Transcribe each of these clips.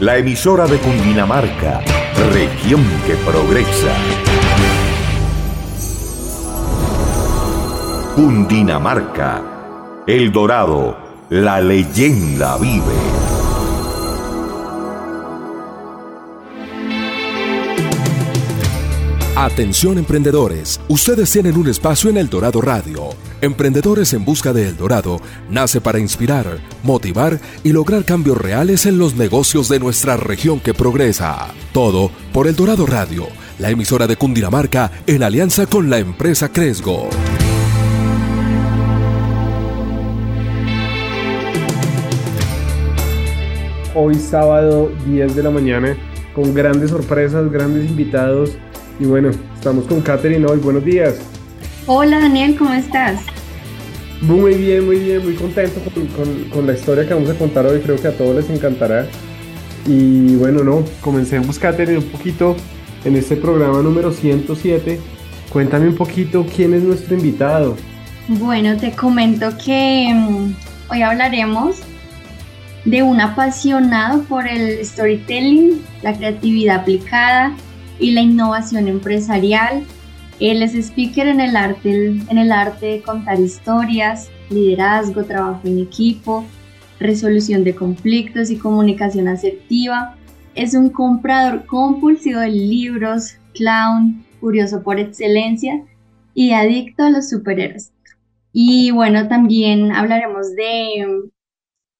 la emisora de Cundinamarca, región que progresa. Cundinamarca, El Dorado, la leyenda vive. Atención emprendedores, ustedes tienen un espacio en El Dorado Radio. Emprendedores en Busca de El Dorado nace para inspirar, motivar y lograr cambios reales en los negocios de nuestra región que progresa. Todo por El Dorado Radio, la emisora de Cundinamarca en alianza con la empresa Cresgo. Hoy sábado 10 de la mañana con grandes sorpresas, grandes invitados y bueno, estamos con Katherine hoy. Buenos días. Hola Daniel, ¿cómo estás? Muy bien, muy bien, muy contento con, la historia que vamos a contar hoy. Creo que a todos les encantará. Y bueno, no, comencemos Katherine un poquito en este programa número 107. Cuéntame un poquito quién es nuestro invitado. Bueno, te comento que mm, hoy hablaremos de un apasionado por el storytelling, la creatividad aplicada y la innovación empresarial. Él es speaker en el arte, en el arte de contar historias, liderazgo, trabajo en equipo, resolución de conflictos y comunicación asertiva. Es un comprador compulsivo de libros, clown, curioso por excelencia y adicto a los superhéroes. Y bueno, también hablaremos de,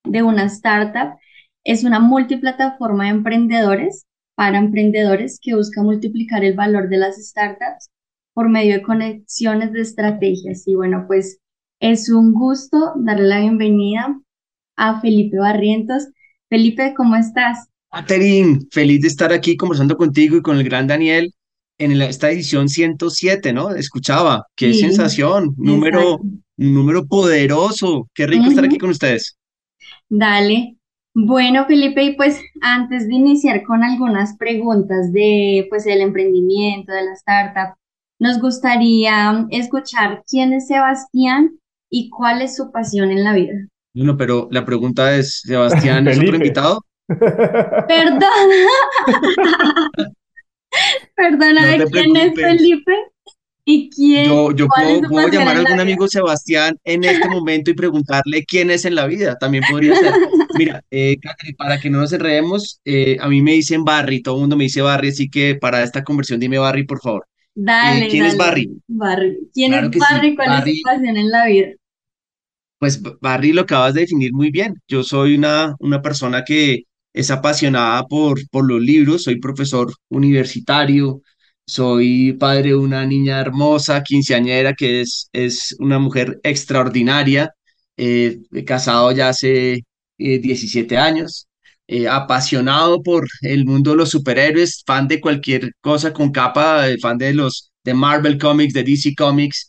de una startup. Es una multiplataforma de emprendedores para emprendedores que busca multiplicar el valor de las startups por medio de conexiones de estrategias. Y bueno, pues es un gusto darle la bienvenida a Felipe Barrientos. Felipe, ¿cómo estás? Catherine, feliz de estar aquí conversando contigo y con el gran Daniel en esta edición 107, ¿no? Escuchaba, qué sensación, número, número poderoso, qué rico estar aquí con ustedes. Dale, bueno, Felipe, y pues antes de iniciar con algunas preguntas de pues el emprendimiento, de la startup, nos gustaría escuchar quién es Sebastián y cuál es su pasión en la vida. Bueno, pero la pregunta es, ¿Sebastián es otro invitado? Perdona. Perdona, ¿quién es Felipe? ¿Y quién? Yo, yo puedo, llamar a algún amigo Sebastián en este momento y preguntarle quién es en la vida. También podría ser. Mira, eh, para que no nos enredemos, eh, a mí me dicen Barry, todo el mundo me dice Barry, así que para esta conversión dime Barry, por favor. Eh, dale. ¿Quién es Barry? Barry. ¿Quién es Barry? ¿Cuál es su pasión en la vida? Pues Barry lo acabas de definir muy bien. Yo soy una, una persona que es apasionada por, por los libros, soy profesor universitario, soy padre de una niña hermosa, quinceañera, que es, es una mujer extraordinaria, eh, casado ya hace 17 eh, años, eh, apasionado por el mundo de los superhéroes, fan de cualquier cosa con capa, fan de los de Marvel Comics, de DC Comics,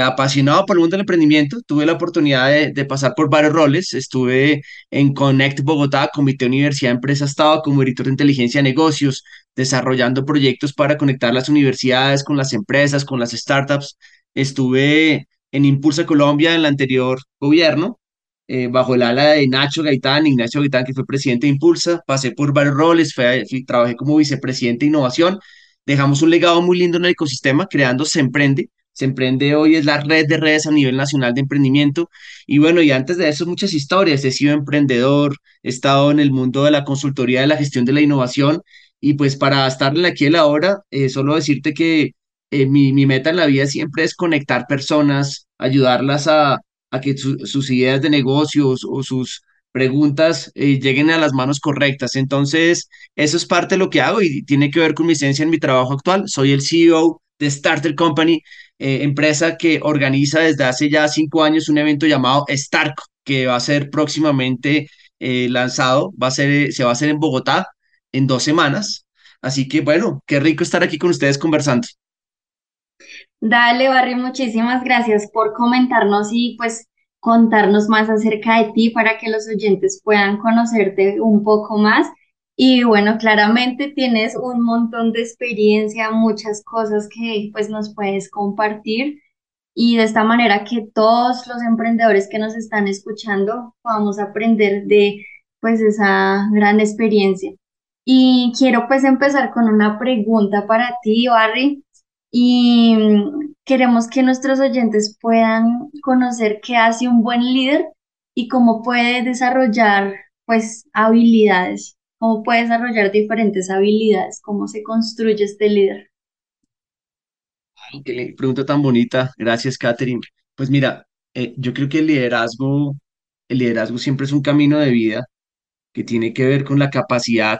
apasionado por el mundo del emprendimiento, tuve la oportunidad de, pasar por varios roles. Estuve en Connect Bogotá, Comité Universidad Empresa Estado, como director de inteligencia de negocios, desarrollando proyectos para conectar las universidades con las empresas, con las startups. Estuve en Impulsa Colombia en el anterior gobierno, eh, bajo el ala de Nacho Gaitán, Ignacio Gaitán, que fue presidente de Impulsa. Pasé por varios roles, trabajé como vicepresidente de innovación. Dejamos un legado muy lindo en el ecosistema, creando Se Emprende, se emprende hoy es la red de redes a nivel nacional de emprendimiento. Y bueno, y antes de eso, muchas historias. He sido emprendedor, he estado en el mundo de la consultoría de la gestión de la innovación. Y pues para estar aquí en la hora, eh, solo decirte que eh, mi, mi, meta en la vida siempre es conectar personas, ayudarlas a, a que sus ideas de negocios o sus preguntas eh, lleguen a las manos correctas. Entonces, eso es parte de lo que hago y tiene que ver con mi esencia en mi trabajo actual. Soy el CEO de Starter Company, eh, empresa que organiza desde hace ya cinco años un evento llamado Stark, que va a ser próximamente eh, lanzado, va a ser, se va a hacer en Bogotá. en dos semanas. Así que bueno, qué rico estar aquí con ustedes conversando. Dale, Barry, muchísimas gracias por comentarnos y pues contarnos más acerca de ti para que los oyentes puedan conocerte un poco más. Y bueno, claramente tienes un montón de experiencia, muchas cosas que pues nos puedes compartir. Y de esta manera que todos los emprendedores que nos están escuchando podamos aprender de pues esa gran experiencia. Y quiero pues empezar con una pregunta para ti, Barry, y mm, queremos que nuestros oyentes puedan conocer qué hace un buen líder y cómo puede desarrollar pues habilidades, cómo puede desarrollar diferentes habilidades, cómo se construye este líder. pregunta tan bonita. Gracias, Catherine. Pues mira, eh, yo creo que el liderazgo, el liderazgo siempre es un camino de vida que tiene que ver con la capacidad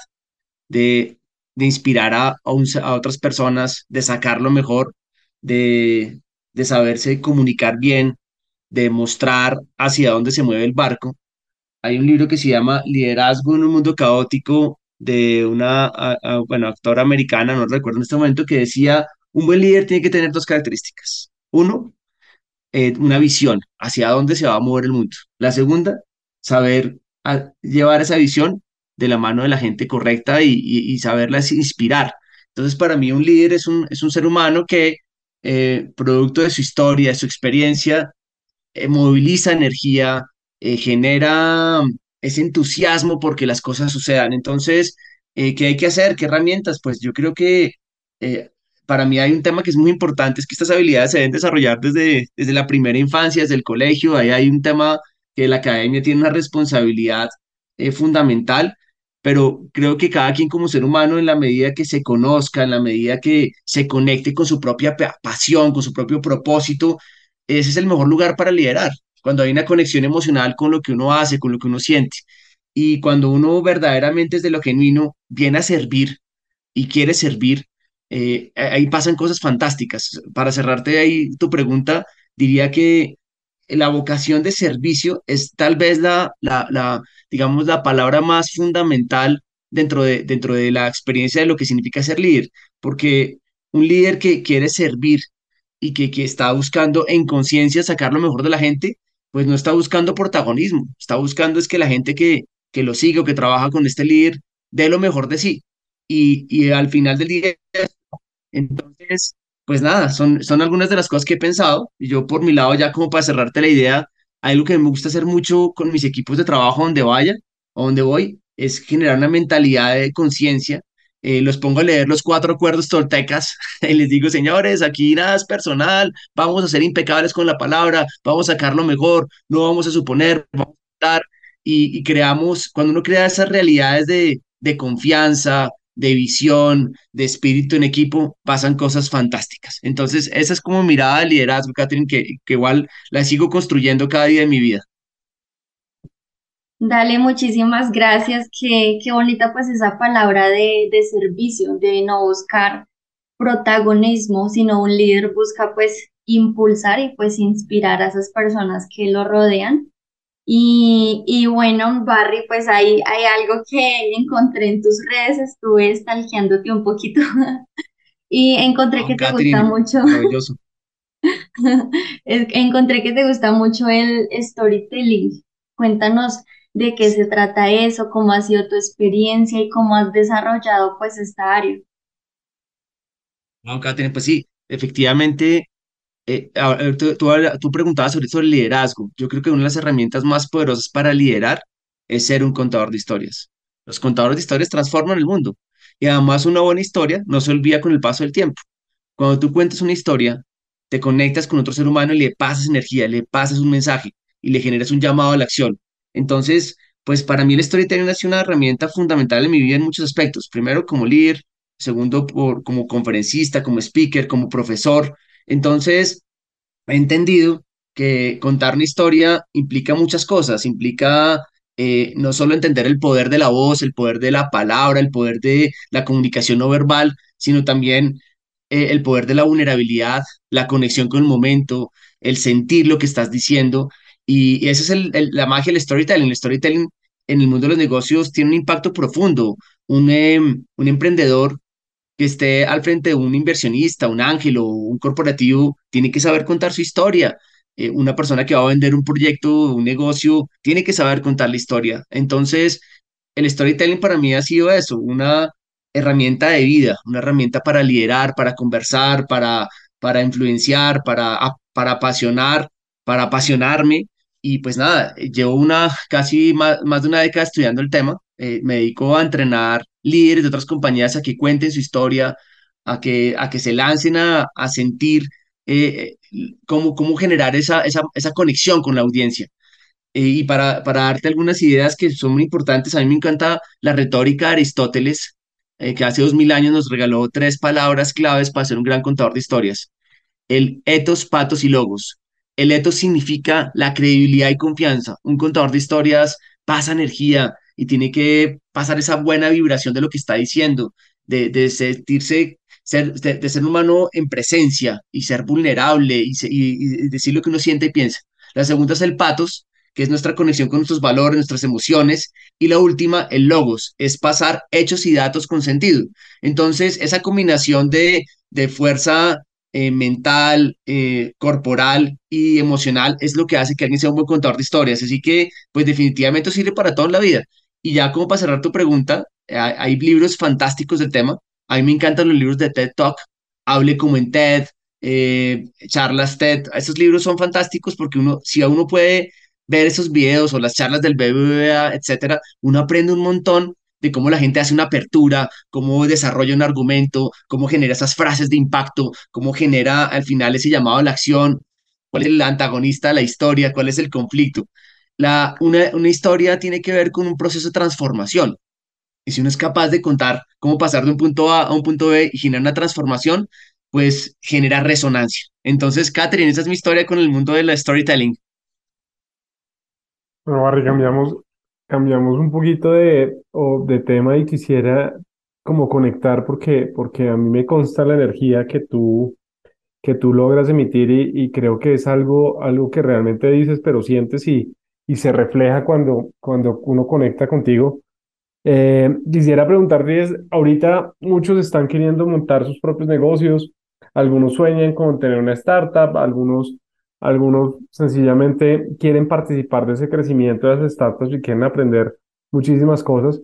de, inspirar a, otras personas, de sacar lo mejor, de saberse comunicar bien, de mostrar hacia dónde se mueve el barco. Hay un libro que se llama Liderazgo en un mundo caótico de una bueno, actora americana, no recuerdo en este momento, que decía, un buen líder tiene que tener dos características. Uno, eh, una visión hacia dónde se va a mover el mundo. La segunda, saber llevar esa visión de la mano de la gente correcta y, saberlas inspirar. Entonces, para mí un líder es un, es un ser humano que, eh, producto de su historia, de su experiencia, eh, moviliza energía, eh, genera ese entusiasmo porque las cosas sucedan. Entonces, ¿qué hay que hacer? ¿Qué herramientas? Pues yo creo que para mí hay un tema que es muy importante, es que estas habilidades se deben desarrollar desde, desde la primera infancia, desde el colegio. Ahí hay un tema que la academia tiene una responsabilidad fundamental pero creo que cada quien como ser humano, en la medida que se conozca, en la medida que se conecte con su propia pasión, con su propio propósito, ese es el mejor lugar para liderar, cuando hay una conexión emocional con lo que uno hace, con lo que uno siente. Y cuando uno verdaderamente es de lo genuino, viene a servir y quiere servir, eh, ahí pasan cosas fantásticas. Para cerrarte ahí tu pregunta, diría que la vocación de servicio es tal vez la, la, digamos, la palabra más fundamental dentro de, dentro de la experiencia de lo que significa ser líder, porque un líder que quiere servir y que, que está buscando en conciencia sacar lo mejor de la gente, pues no está buscando protagonismo, está buscando es que la gente que, que lo sigue o que trabaja con este líder dé lo mejor de sí. Y, y al final del día, entonces, pues nada, son, son algunas de las cosas que he pensado. Y yo por mi lado, ya como para cerrarte la idea, algo que me gusta hacer mucho con mis equipos de trabajo donde vaya o donde voy, es generar una mentalidad de conciencia. Eh, los pongo a leer los cuatro acuerdos toltecas y les digo, señores, aquí nada es personal, vamos a ser impecables con la palabra, vamos a sacar lo mejor, no vamos a suponer, vamos a dar y, creamos, cuando uno crea esas realidades de, de confianza, de visión, de espíritu en equipo, pasan cosas fantásticas. Entonces, esa es como mirada de liderazgo, Catherine, que, que igual la sigo construyendo cada día de mi vida. Dale, muchísimas gracias. Qué, qué bonita pues esa palabra de, de servicio, de no buscar protagonismo, sino un líder busca pues impulsar y pues inspirar a esas personas que lo rodean y, y, bueno, Barry, pues hay, hay algo que encontré en tus redes, estuve stalkeándote un poquito y encontré que te gusta mucho. encontré que te gusta mucho el storytelling. Cuéntanos de qué se trata eso, cómo ha sido tu experiencia y cómo has desarrollado pues esta área. No, Catherine, pues sí, efectivamente eh, tú, tú, preguntabas sobre, sobre liderazgo. Yo creo que una de las herramientas más poderosas para liderar es ser un contador de historias. Los contadores de historias transforman el mundo. Y además una buena historia no se olvida con el paso del tiempo. Cuando tú cuentas una historia, te conectas con otro ser humano y le pasas energía, le pasas un mensaje y le generas un llamado a la acción. Entonces, pues para mí el storytelling ha sido una herramienta fundamental en mi vida en muchos aspectos. Primero como líder, segundo por, como conferencista, como speaker, como profesor, entonces, he entendido que contar una historia implica muchas cosas, implica eh, no solo entender el poder de la voz, el poder de la palabra, el poder de la comunicación no verbal, sino también eh, el poder de la vulnerabilidad, la conexión con el momento, el sentir lo que estás diciendo. Y, esa es la magia del storytelling. El storytelling en el mundo de los negocios tiene un impacto profundo, un, em, un emprendedor que esté al frente de un inversionista, un ángel o un corporativo, tiene que saber contar su historia. Eh, una persona que va a vender un proyecto, un negocio, tiene que saber contar la historia. Entonces, el storytelling para mí ha sido eso, una herramienta de vida, una herramienta para liderar, para conversar, para, para influenciar, para, para apasionar, para apasionarme. Y pues nada, llevo una casi más, de una década estudiando el tema. Eh, me dedico a entrenar líderes de otras compañías a que cuenten su historia, a que, a que se lancen a, a sentir eh, cómo, cómo generar esa, esa, esa conexión con la audiencia. Eh, y para, para darte algunas ideas que son muy importantes, a mí me encanta la retórica de Aristóteles, eh, que hace dos mil años nos regaló tres palabras claves para ser un gran contador de historias. El etos, patos y logos. El etos significa la credibilidad y confianza. Un contador de historias pasa energía y tiene que pasar esa buena vibración de lo que está diciendo, de, sentirse ser, de, ser humano en presencia y ser vulnerable y, y, decir lo que uno siente y piensa. La segunda es el patos, que es nuestra conexión con nuestros valores, nuestras emociones. Y la última, el logos, es pasar hechos y datos con sentido. Entonces, esa combinación de, de fuerza eh, mental, eh, corporal y emocional es lo que hace que alguien sea un buen contador de historias. Así que, pues definitivamente sirve para toda la vida. Y ya como para cerrar tu pregunta, hay, hay libros fantásticos del tema. A mí me encantan los libros de TED Talk, Hable como en TED, eh, charlas TED. Esos libros son fantásticos porque uno, si uno puede ver esos videos o las charlas del BBVA, etcétera, uno aprende un montón de cómo la gente hace una apertura, cómo desarrolla un argumento, cómo genera esas frases de impacto, cómo genera al final ese llamado a la acción, cuál es el antagonista de la historia, cuál es el conflicto. La, una, una historia tiene que ver con un proceso de transformación. Y si uno es capaz de contar cómo pasar de un punto A a un punto B y generar una transformación, pues genera resonancia. Entonces, Catherine, esa es mi historia con el mundo de la storytelling. Bueno, Barry, cambiamos, cambiamos un poquito de, de tema y quisiera como conectar porque, porque a mí me consta la energía que tú, que tú logras emitir y, creo que es algo, algo que realmente dices, pero sientes y, y se refleja cuando, cuando uno conecta contigo. Eh, quisiera preguntarte, ahorita muchos están queriendo montar sus propios negocios, algunos sueñan con tener una startup, algunos, algunos sencillamente quieren participar de ese crecimiento de las startups y quieren aprender muchísimas cosas,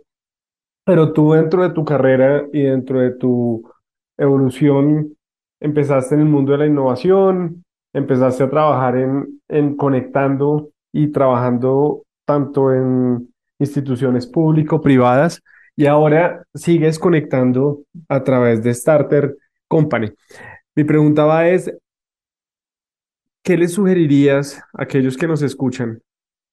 pero tú dentro de tu carrera y dentro de tu evolución empezaste en el mundo de la innovación, empezaste a trabajar en, en conectando y trabajando tanto en instituciones público-privadas y ahora sigues conectando a través de Starter Company. Mi pregunta va es, ¿qué les sugerirías a aquellos que nos escuchan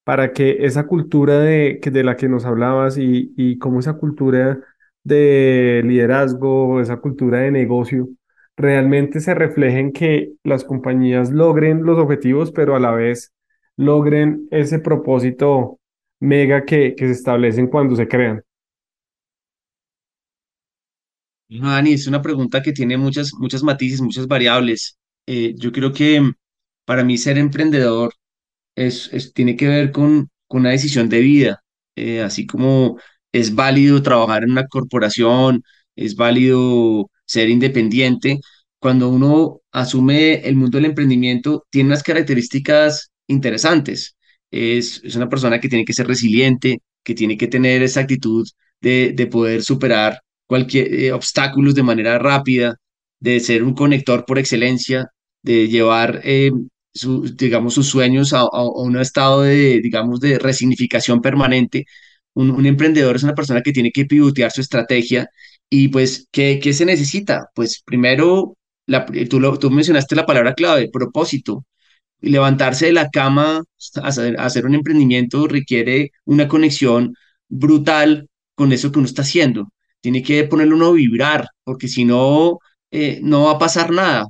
para que esa cultura de, de la que nos hablabas y, y cómo esa cultura de liderazgo, esa cultura de negocio, realmente se refleje en que las compañías logren los objetivos, pero a la vez logren ese propósito mega que, que se establecen cuando se crean? Dani, es una pregunta que tiene muchas, muchas matices, muchas variables. Eh, yo creo que para mí ser emprendedor es, es- tiene que ver con, una decisión de vida, eh, así como es válido trabajar en una corporación, es válido ser independiente. Cuando uno asume el mundo del emprendimiento, tiene unas características interesantes. Es, es una persona que tiene que ser resiliente, que tiene que tener esa actitud de, de poder superar cualquier eh, obstáculos de manera rápida, de ser un conector por excelencia, de llevar, eh, su- digamos, sus sueños a, a- un estado de, digamos, de resignificación permanente. Un, un emprendedor es una persona que tiene que pivotear su estrategia y pues, ¿qué, qué se necesita? Pues primero, la, tú, tú mencionaste la palabra clave, propósito levantarse de la cama hacer, hacer un emprendimiento requiere una conexión brutal con eso que uno está haciendo. Tiene que ponerlo uno a vibrar, porque si no, eh, no va a pasar nada.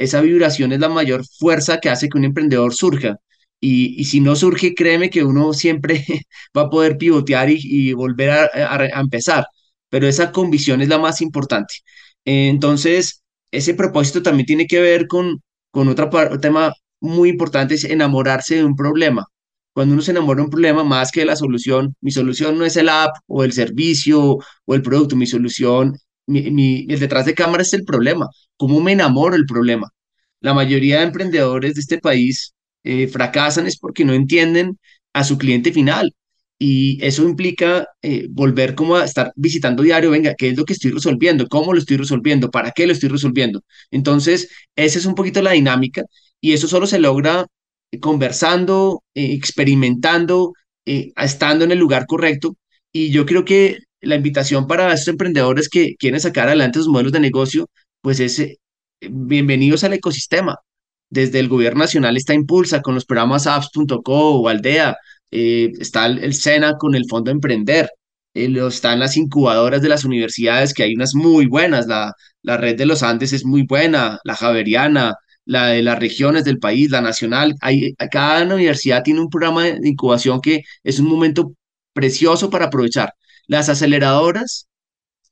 Esa vibración es la mayor fuerza que hace que un emprendedor surja. Y, y si no surge, créeme que uno siempre va a poder pivotear y, volver a, a- empezar. Pero esa convicción es la más importante. Entonces, ese propósito también tiene que ver con, con otro tema muy importante es enamorarse de un problema. cuando uno se enamora de un problema más que de la solución, mi solución no es el app o el servicio o el producto, mi solución, mi, el detrás de cámara es el problema. ¿Cómo me enamoro del problema? La mayoría de emprendedores de este país eh, fracasan es porque no entienden a su cliente final. Y eso implica eh, volver como a estar visitando diario, venga, ¿qué es lo que estoy resolviendo? ¿Cómo lo estoy resolviendo? ¿Para qué lo estoy resolviendo? Entonces, esa es un poquito la dinámica y eso solo se logra conversando, eh, experimentando, eh, estando en el lugar correcto. Y yo creo que la invitación para estos emprendedores que quieren sacar adelante sus modelos de negocio, pues es eh, bienvenidos al ecosistema. Desde el gobierno nacional está Impulsa con los programas apps.co o Aldea, está el, SENA con el Fondo Emprender, están las incubadoras de las universidades, que hay unas muy buenas, la, la red de los Andes es muy buena, la Javeriana, la de las regiones del país, la nacional. Hay, cada universidad tiene un programa de incubación que es un momento precioso para aprovechar. Las aceleradoras,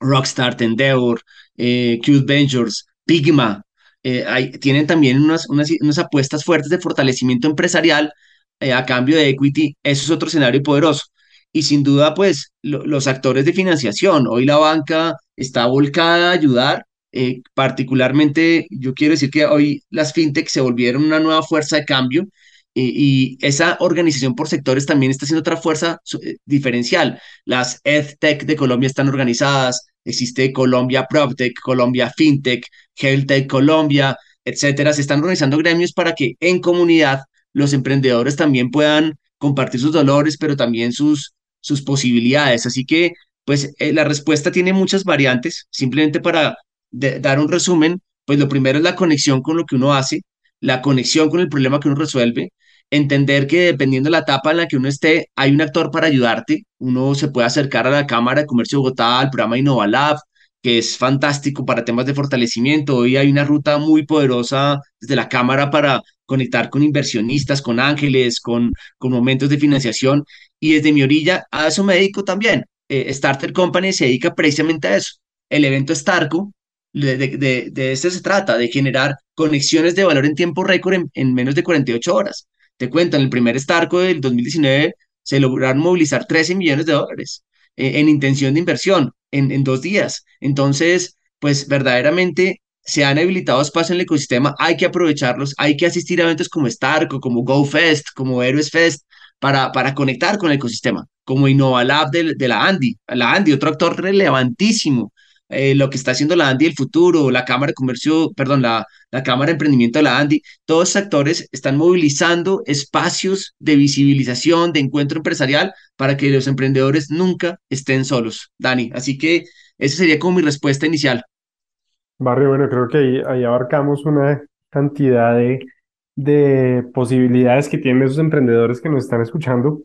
Rockstart, Endeavor, eh, Ventures, Pigma, eh, tienen también unas, unas, unas, apuestas fuertes de fortalecimiento empresarial eh, a cambio de equity. Eso es otro escenario poderoso. Y sin duda, pues los actores de financiación. Hoy la banca está volcada a ayudar eh, particularmente, yo quiero decir que hoy las fintech se volvieron una nueva fuerza de cambio y, esa organización por sectores también está siendo otra fuerza eh, diferencial. Las EdTech de Colombia están organizadas, existe Colombia PropTech, Colombia FinTech, HealthTech Colombia, etcétera. Se están organizando gremios para que en comunidad los emprendedores también puedan compartir sus dolores, pero también sus, sus posibilidades. Así que, pues, eh, la respuesta tiene muchas variantes. Simplemente para dar un resumen, pues lo primero es la conexión con lo que uno hace, la conexión con el problema que uno resuelve, entender que dependiendo de la etapa en la que uno esté, hay un actor para ayudarte. Uno se puede acercar a la Cámara de Comercio de Bogotá, al programa InnovaLab, que es fantástico para temas de fortalecimiento. Hoy hay una ruta muy poderosa desde la Cámara para conectar con inversionistas, con ángeles, con, con momentos de financiación. Y desde mi orilla, a eso me dedico también. Eh, Starter Company se dedica precisamente a eso. El evento Starco de, de, de, este se trata, de generar conexiones de valor en tiempo récord en, menos de 48 horas. Te cuento, en el primer Starco del 2019 se lograron movilizar 13 millones de dólares eh, en intención de inversión en, en dos días. Entonces, pues verdaderamente se han habilitado espacios en el ecosistema, hay que aprovecharlos, hay que asistir a eventos como Starco, como GoFest, como Héroes Fest, para, para conectar con el ecosistema, como InnovaLab de, de la Andy. La Andy, otro actor relevantísimo eh, lo que está haciendo la Andy el futuro, la Cámara de Comercio, perdón, la, la Cámara de Emprendimiento de la Andy, todos esos actores están movilizando espacios de visibilización, de encuentro empresarial para que los emprendedores nunca estén solos, Dani. Así que esa sería como mi respuesta inicial. Barrio, bueno, creo que ahí, ahí abarcamos una cantidad de, de posibilidades que tienen esos emprendedores que nos están escuchando.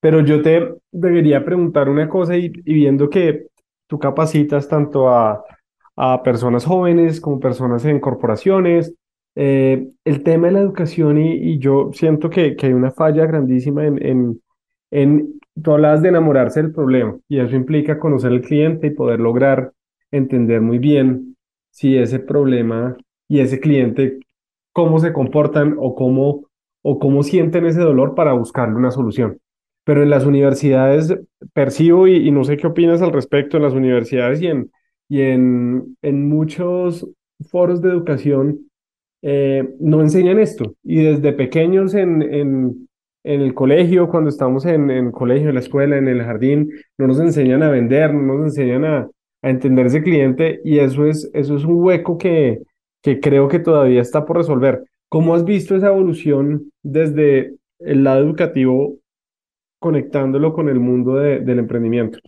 Pero yo te debería preguntar una cosa y viendo que tú capacitas tanto a, personas jóvenes como personas en corporaciones. Eh, el tema de la educación y, yo siento que, hay una falla grandísima en, en, en, tú de enamorarse del problema y eso implica conocer al cliente y poder lograr entender muy bien si ese problema y ese cliente, cómo se comportan o cómo, o cómo sienten ese dolor para buscarle una solución pero en las universidades percibo, y, no sé qué opinas al respecto, en las universidades y en, y en, en muchos foros de educación eh, no enseñan esto. Y desde pequeños en, en, en el colegio, cuando estamos en, en colegio, en la escuela, en el jardín, no nos enseñan a vender, no nos enseñan a, a entender ese cliente y eso es, eso es un hueco que, que creo que todavía está por resolver. ¿Cómo has visto esa evolución desde el lado educativo conectándolo con el mundo del emprendimiento?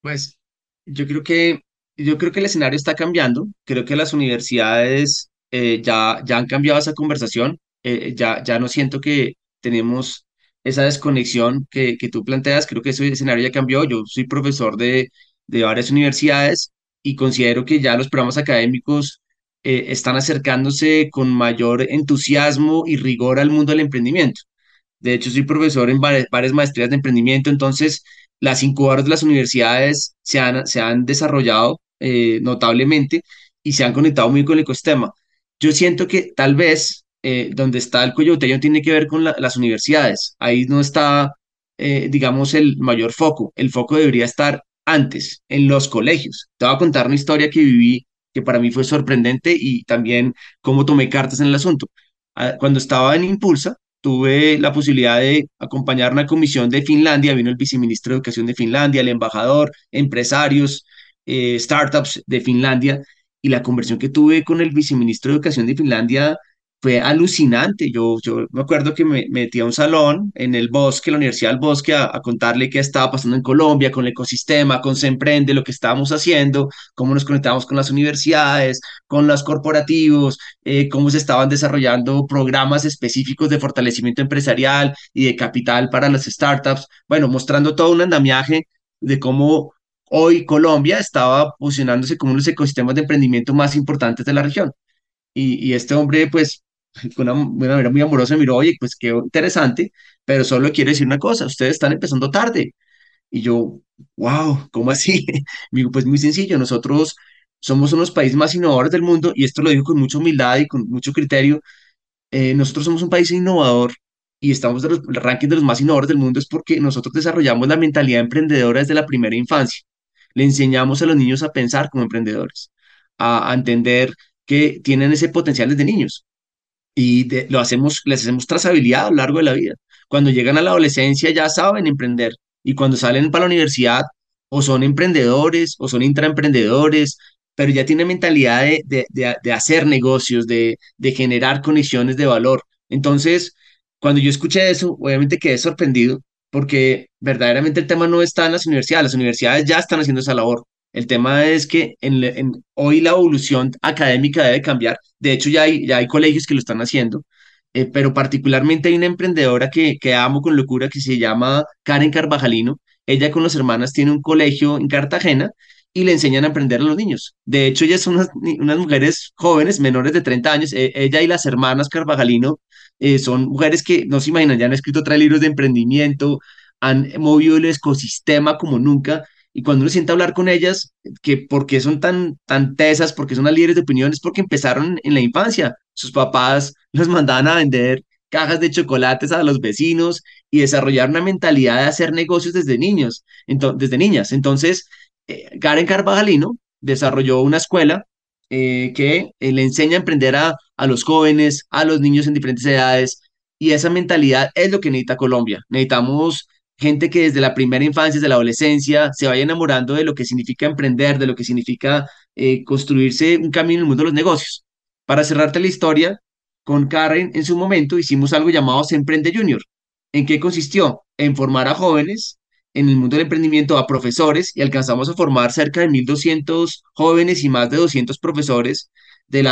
Pues yo creo que, yo creo que el escenario está cambiando. Creo que las universidades eh, ya, ya han cambiado esa conversación. Eh, ya, ya no siento que tenemos esa desconexión que, que tú planteas. Creo que ese escenario ya cambió. Yo soy profesor de, de varias universidades y considero que ya los programas académicos eh, están acercándose con mayor entusiasmo y rigor al mundo del emprendimiento. De hecho, soy profesor en varias, maestrías de emprendimiento, entonces las incubadoras de las universidades se han, se han desarrollado eh, notablemente y se han conectado muy con el ecosistema. Yo siento que tal vez eh, donde está el no tiene que ver con las universidades. Ahí no está, eh, digamos, el mayor foco. El foco debería estar antes, en los colegios. Te voy a contar una historia que viví que para mí fue sorprendente y también cómo tomé cartas en el asunto. Ah, cuando estaba en Impulsa, tuve la posibilidad de acompañar una comisión de Finlandia, vino el viceministro de Educación de Finlandia, el embajador, empresarios, eh, startups de Finlandia, y la conversión que tuve con el viceministro de Educación de Finlandia fue alucinante. Yo, yo me acuerdo que me, metí a un salón en el bosque, la Universidad del Bosque, a, contarle qué estaba pasando en Colombia, con el ecosistema, con Se Emprende, lo que estábamos haciendo, cómo nos conectábamos con las universidades, con los corporativos, eh, cómo se estaban desarrollando programas específicos de fortalecimiento empresarial y de capital para las startups. Bueno, mostrando todo un andamiaje de cómo hoy Colombia estaba posicionándose como uno de los ecosistemas de emprendimiento más importantes de la región. Y, y, este hombre, pues, con una, manera muy amorosa miró, oye, pues qué interesante, pero solo quiero decir una cosa, ustedes están empezando tarde. Y yo, wow, ¿cómo así? digo, pues muy sencillo, nosotros somos unos países más innovadores del mundo y esto lo digo con mucha humildad y con mucho criterio. Eh, nosotros somos un país innovador y estamos en el ranking de los más innovadores del mundo es porque nosotros desarrollamos la mentalidad emprendedora desde la primera infancia. Le enseñamos a los niños a pensar como emprendedores, a, a entender que tienen ese potencial desde niños y lo hacemos, les hacemos trazabilidad a lo largo de la vida. Cuando llegan a la adolescencia ya saben emprender y cuando salen para la universidad o son emprendedores o son intraemprendedores, pero ya tienen mentalidad de, de, de, hacer negocios, de, de generar conexiones de valor. Entonces, cuando yo escuché eso, obviamente quedé sorprendido porque verdaderamente el tema no está en las universidades, las universidades ya están haciendo esa labor. El tema es que en, hoy la evolución académica debe cambiar. De hecho, ya hay, ya hay colegios que lo están haciendo, eh, pero particularmente hay una emprendedora que, amo con locura que se llama Karen Carvajalino. Ella con las hermanas tiene un colegio en Cartagena y le enseñan a aprender a los niños. De hecho, ellas son unas, mujeres jóvenes, menores de 30 años. E, ella y las hermanas Carvajalino eh, son mujeres que no se imaginan, ya han escrito tres libros de emprendimiento, han movido el ecosistema como nunca y cuando uno sienta hablar con ellas, que por qué son tan, tan tesas, porque son las líderes de opinión, es porque empezaron en la infancia. Sus papás los mandaban a vender cajas de chocolates a los vecinos y desarrollar una mentalidad de hacer negocios desde niños, desde niñas. Entonces, eh, Karen Carvajalino desarrolló una escuela eh, que eh, le enseña a emprender a, a los jóvenes, a los niños en diferentes edades, y esa mentalidad es lo que necesita Colombia. Necesitamos gente que desde la primera infancia, desde la adolescencia, se vaya enamorando de lo que significa emprender, de lo que significa eh, construirse un camino en el mundo de los negocios. Para cerrarte la historia, con Karen en su momento hicimos algo llamado Se Emprende Junior. ¿En qué consistió? En formar a jóvenes en el mundo del emprendimiento, a profesores, y alcanzamos a formar cerca de 1.200 jóvenes y más de 200 profesores del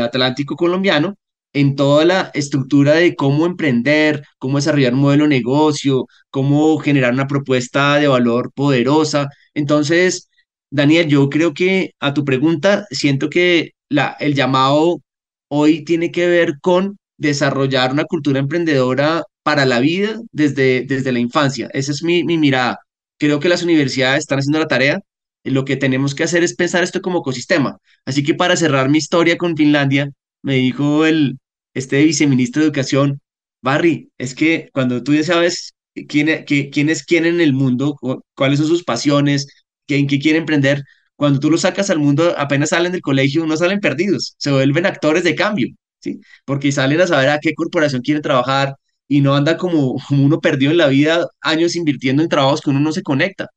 Atlántico colombiano en toda la estructura de cómo emprender, cómo desarrollar un modelo de negocio, cómo generar una propuesta de valor poderosa. Entonces, Daniel, yo creo que a tu pregunta, siento que la, el llamado hoy tiene que ver con desarrollar una cultura emprendedora para la vida desde, desde la infancia. Esa es mi, mi mirada. Creo que las universidades están haciendo la tarea. Lo que tenemos que hacer es pensar esto como ecosistema. Así que para cerrar mi historia con Finlandia, me dijo el, este viceministro de Educación, Barry, es que cuando tú ya sabes quién, quién es quién en el mundo, cuáles son sus pasiones, en qué quiere emprender, cuando tú los sacas al mundo, apenas salen del colegio, no salen perdidos, se vuelven actores de cambio, ¿sí? Porque salen a saber a qué corporación quiere trabajar y no anda como, uno perdido en la vida, años invirtiendo en trabajos que uno no se conecta.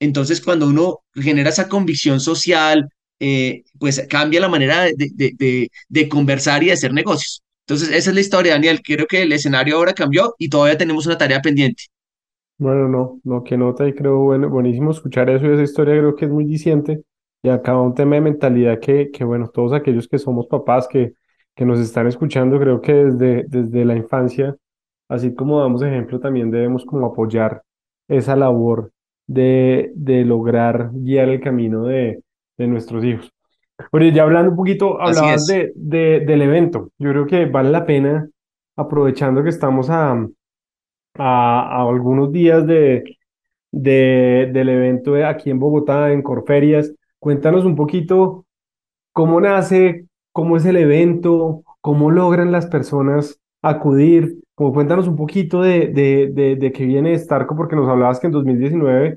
Entonces, cuando uno genera esa convicción social, eh, pues cambia la manera de, conversar y de hacer negocios. Entonces, esa es la historia, Daniel. Creo que el escenario ahora cambió y todavía tenemos una tarea pendiente. Bueno, no, no, que nota y creo bueno, buenísimo escuchar eso y esa historia creo que es muy diciente y acá un tema de mentalidad que, que bueno, todos aquellos que somos papás que, que nos están escuchando, creo que desde, desde la infancia, así como damos ejemplo, también debemos como apoyar esa labor de, de lograr guiar el camino de, de nuestros hijos. Oye, ya hablando un poquito, hablabas de, de, del evento. Yo creo que vale la pena, aprovechando que estamos a, a, algunos días de, de, del evento aquí en Bogotá, en Corferias, cuéntanos un poquito cómo nace, cómo es el evento, ¿cómo logran las personas acudir? Como cuéntanos un poquito de, de, de, de qué viene Starco, porque nos hablabas que en 2019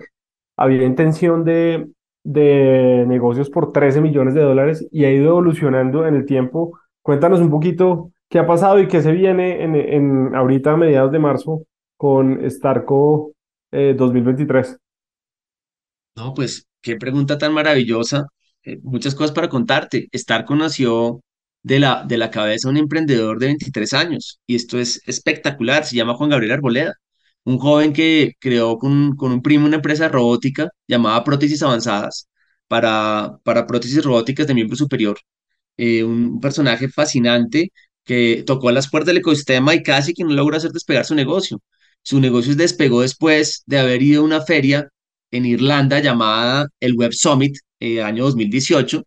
había intención de, de negocios por 13 millones de dólares y ha ido evolucionando en el tiempo. Cuéntanos un poquito qué ha pasado y qué se viene en, en ahorita a mediados de marzo con Starco 2023. Eh, no, pues qué pregunta tan maravillosa. Eh, muchas cosas para contarte. Starco nació de la, de la cabeza de un emprendedor de 23 años y esto es espectacular. Se llama Juan Gabriel Arboleda, un joven que creó con, con un primo una empresa robótica llamada Prótesis Avanzadas para, para prótesis robóticas de miembro superior. Eh, un personaje fascinante que tocó las puertas del ecosistema y casi que no logró hacer despegar su negocio. Su negocio despegó después de haber ido a una feria en Irlanda llamada el Web Summit, eh, año 2018,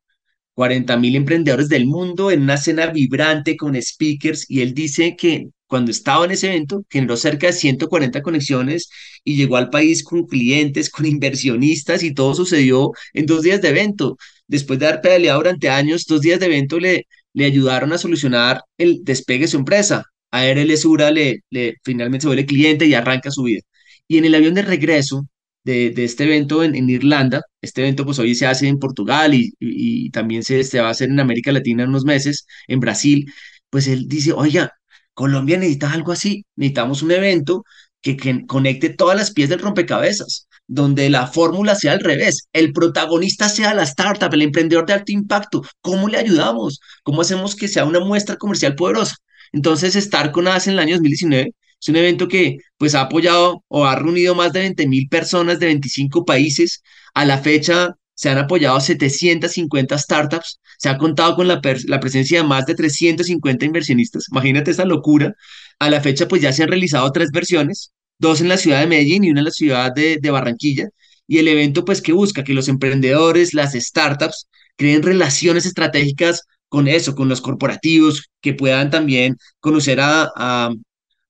40 mil emprendedores del mundo en una cena vibrante con speakers y él dice que cuando estaba en ese evento generó cerca de 140 conexiones y llegó al país con clientes, con inversionistas y todo sucedió en dos días de evento. Después de haber pedaleado durante años, dos días de evento le, le ayudaron a solucionar el despegue de su empresa. A él Sura le, le finalmente se vuelve cliente y arranca su vida. Y en el avión de regreso, de, este evento en, Irlanda. Este evento pues hoy se hace en Portugal y, también se, va a hacer en América Latina en unos meses, en Brasil. Pues él dice, oiga, Colombia necesita algo así, necesitamos un evento que, conecte todas las piezas del rompecabezas, donde la fórmula sea al revés, el protagonista sea la startup, el emprendedor de alto impacto. ¿Cómo le ayudamos? ¿Cómo hacemos que sea una muestra comercial poderosa? Entonces, Starco nace en el año 2019 es un evento que pues ha apoyado o ha reunido más de 20 mil personas de 25 países. A la fecha se han apoyado 750 startups. Se ha contado con la, la presencia de más de 350 inversionistas. Imagínate esa locura. A la fecha pues ya se han realizado tres versiones, dos en la ciudad de Medellín y una en la ciudad de, de Barranquilla. Y el evento pues que busca que los emprendedores, las startups, creen relaciones estratégicas con eso, con los corporativos, que puedan también conocer a,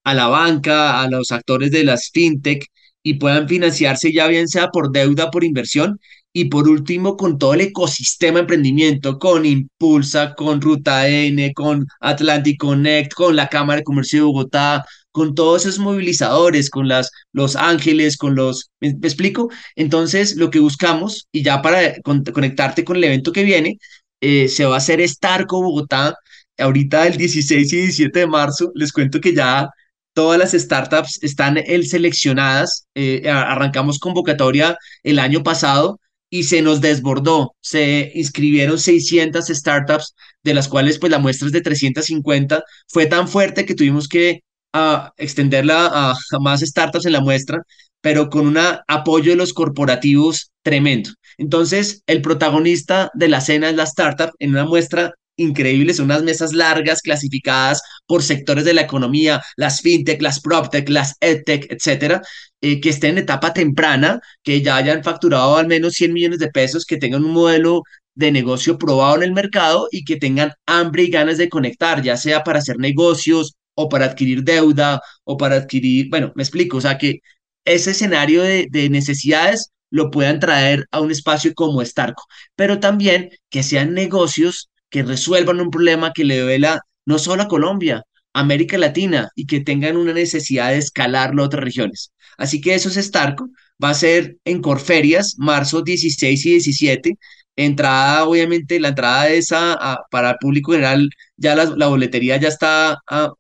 a la banca, a los actores de las fintech y puedan financiarse ya bien sea por deuda, por inversión y por último con todo el ecosistema emprendimiento, con Impulsa, con Ruta N, con Atlantic Connect, con la Cámara de Comercio de Bogotá, con todos esos movilizadores, con las, los ángeles, con los... ¿me, explico? Entonces, lo que buscamos, y ya para conectarte con el evento que viene, eh, se va a hacer Starco Bogotá, ahorita el 16 y 17 de marzo, les cuento que ya Todas las startups están el seleccionadas. Eh, arrancamos convocatoria el año pasado y se nos desbordó. Se inscribieron 600 startups, de las cuales pues la muestra es de 350. Fue tan fuerte que tuvimos que uh, extenderla a, a más startups en la muestra, pero con un apoyo de los corporativos tremendo. Entonces, el protagonista de la cena es la startup en una muestra increíbles, unas mesas largas clasificadas por sectores de la economía, las fintech, las proptech, las edtech, etcétera, eh, que estén en etapa temprana, que ya hayan facturado al menos 100 millones de pesos, que tengan un modelo de negocio probado en el mercado y que tengan hambre y ganas de conectar, ya sea para hacer negocios o para adquirir deuda o para adquirir, bueno, me explico, o sea, que ese escenario de, de necesidades lo puedan traer a un espacio como Starco, pero también que sean negocios que resuelvan un problema que le duela no solo a Colombia, América Latina y que tengan una necesidad de escalarlo a otras regiones. Así que eso es Starco. Va a ser en Corferias, marzo 16 y 17. Entrada, obviamente, la entrada de esa para el público general, ya la, boletería ya está a, a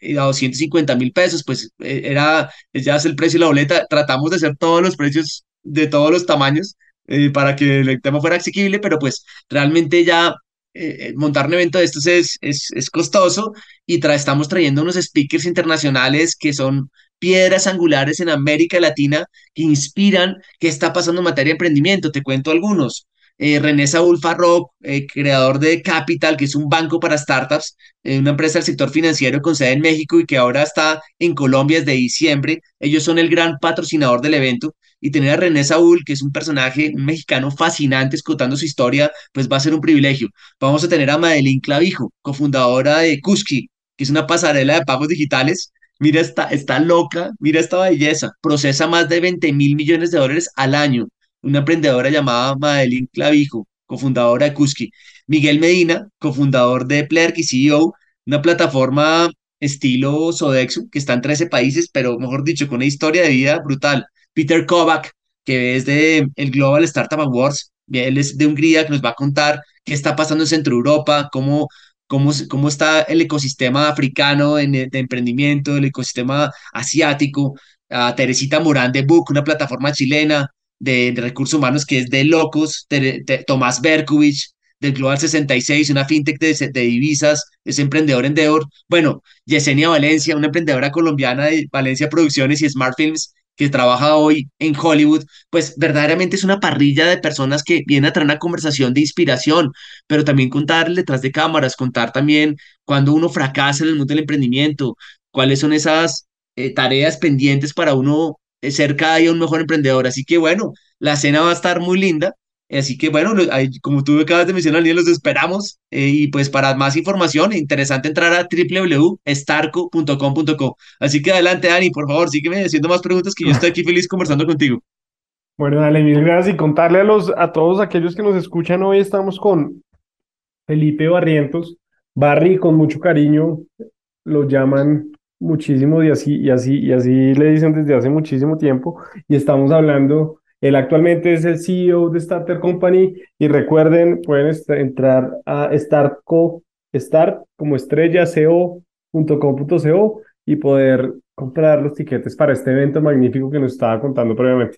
250 mil pesos, pues eh, era, ya es el precio de la boleta. Tratamos de hacer todos los precios de todos los tamaños eh, para que el tema fuera asequible, pero pues realmente ya eh, eh, montar un evento de estos es, es, costoso y estamos trayendo unos speakers internacionales que son piedras angulares en América Latina que inspiran qué está pasando en materia de emprendimiento. Te cuento algunos. Eh, René Saúl Farrock, creador de Capital, que es un banco para startups, una empresa del sector financiero con sede en México y que ahora está en Colombia desde diciembre. Ellos son el gran patrocinador del evento y tener a René Saúl, que es un personaje mexicano fascinante, escutando su historia, pues va a ser un privilegio. Vamos a tener a Madeline Clavijo, cofundadora de Kuski, que es una pasarela de pagos digitales. Mira, está, está loca, mira esta belleza. Procesa más de 20 mil millones de dólares al año. Una emprendedora llamada Madeline Clavijo, cofundadora de Kuski. Miguel Medina, cofundador de Plerk y CEO, una plataforma estilo Sodexo, que está en 13 países, pero mejor dicho, con una historia de vida brutal. Peter Kovac, que es de el Global Startup Awards, él es de Hungría, que nos va a contar qué está pasando en Centro Europa, cómo, cómo, cómo está el ecosistema africano en, de emprendimiento, el ecosistema asiático. A Teresita Morán de Book, una plataforma chilena de, recursos humanos que es de locos, Tomás Berkovich, del Global 66, una fintech de, de divisas, es emprendedor en Deor. Bueno, Yesenia Valencia, una emprendedora colombiana de Valencia Producciones y Smart Films, que trabaja hoy en Hollywood, pues verdaderamente es una parrilla de personas que vienen a traer una conversación de inspiración, pero también contar detrás de cámaras, contar también cuando uno fracasa en el mundo del emprendimiento, cuáles son esas eh, tareas pendientes para uno eh, ser cada día un mejor emprendedor. Así que bueno, la cena va a estar muy linda. Así que bueno, como tú acabas de mencionar, los esperamos. Eh, y pues para más información, interesante entrar a www.starco.com.co. Así que adelante, Dani, por favor, sígueme haciendo más preguntas que yo estoy aquí feliz conversando contigo. Bueno, dale, mil gracias y contarle a, los, a todos aquellos que nos escuchan hoy, estamos con Felipe Barrientos. Barry, con mucho cariño, lo llaman muchísimo y así, y así, y así le dicen desde hace muchísimo tiempo. Y estamos hablando él actualmente es el CEO de Starter Company y recuerden, pueden entrar a Startco, Start como estrella co.com.co y poder comprar los tiquetes para este evento magnífico que nos estaba contando previamente.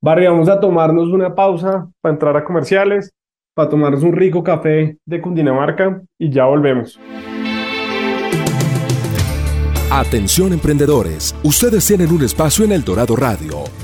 Barry, vamos a tomarnos una pausa para entrar a comerciales, para tomarnos un rico café de Cundinamarca y ya volvemos. Atención emprendedores, ustedes tienen un espacio en El Dorado Radio.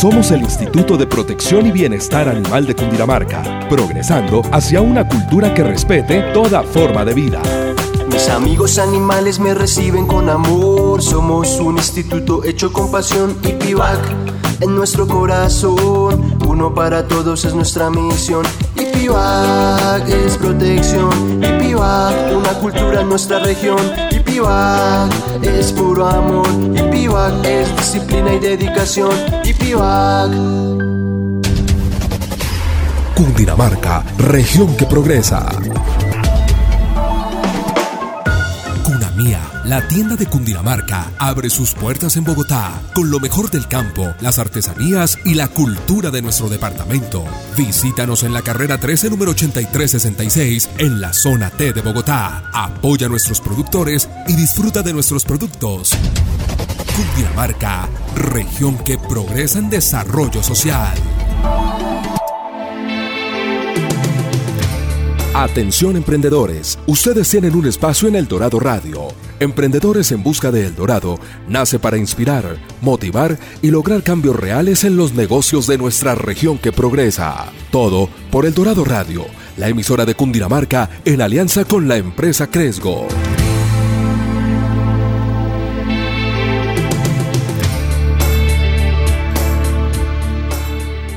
Somos el Instituto de Protección y Bienestar Animal de Cundinamarca, progresando hacia una cultura que respete toda forma de vida. Mis amigos animales me reciben con amor. Somos un instituto hecho con pasión y pivac en nuestro corazón. Uno para todos es nuestra misión. Y pivac es protección. Y pivac, una cultura en nuestra región. Pivac es puro amor. Y pivac es disciplina y dedicación. Y pivac. Cundinamarca, región que progresa. La tienda de Cundinamarca, abre sus puertas en Bogotá con lo mejor del campo, las artesanías y la cultura de nuestro departamento. Visítanos en la carrera 13, número 8366, en la zona T de Bogotá. Apoya a nuestros productores y disfruta de nuestros productos. Cundinamarca, región que progresa en desarrollo social. Atención emprendedores, ustedes tienen un espacio en El Dorado Radio. Emprendedores en Busca de El Dorado nace para inspirar, motivar y lograr cambios reales en los negocios de nuestra región que progresa. Todo por El Dorado Radio, la emisora de Cundinamarca en alianza con la empresa Cresgo.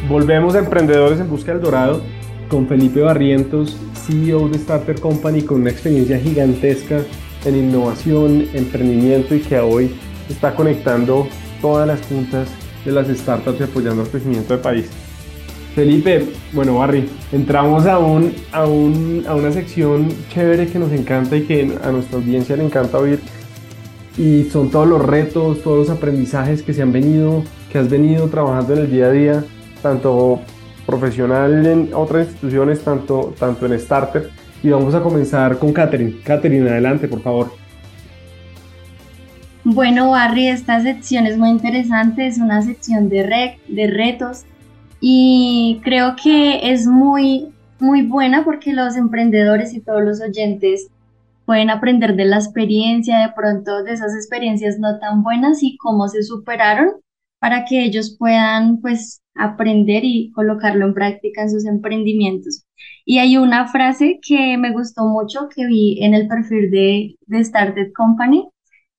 Volvemos a Emprendedores en Busca del Dorado con Felipe Barrientos, CEO de Starter Company, con una experiencia gigantesca en innovación, emprendimiento y que hoy está conectando todas las puntas de las startups y apoyando el crecimiento del país. Felipe, bueno Barry, entramos a, un, a, un, a una sección chévere que nos encanta y que a nuestra audiencia le encanta oír y son todos los retos, todos los aprendizajes que se han venido, que has venido trabajando en el día a día, tanto profesional en otras instituciones, tanto, tanto en Starter. Y vamos a comenzar con Catherine. Catherine, adelante, por favor. Bueno, Barry, esta sección es muy interesante, es una sección de, de retos y creo que es muy, muy buena porque los emprendedores y todos los oyentes pueden aprender de la experiencia, de pronto de esas experiencias no tan buenas y cómo se superaron para que ellos puedan pues aprender y colocarlo en práctica en sus emprendimientos. Y hay una frase que me gustó mucho que vi en el perfil de, de Started Company.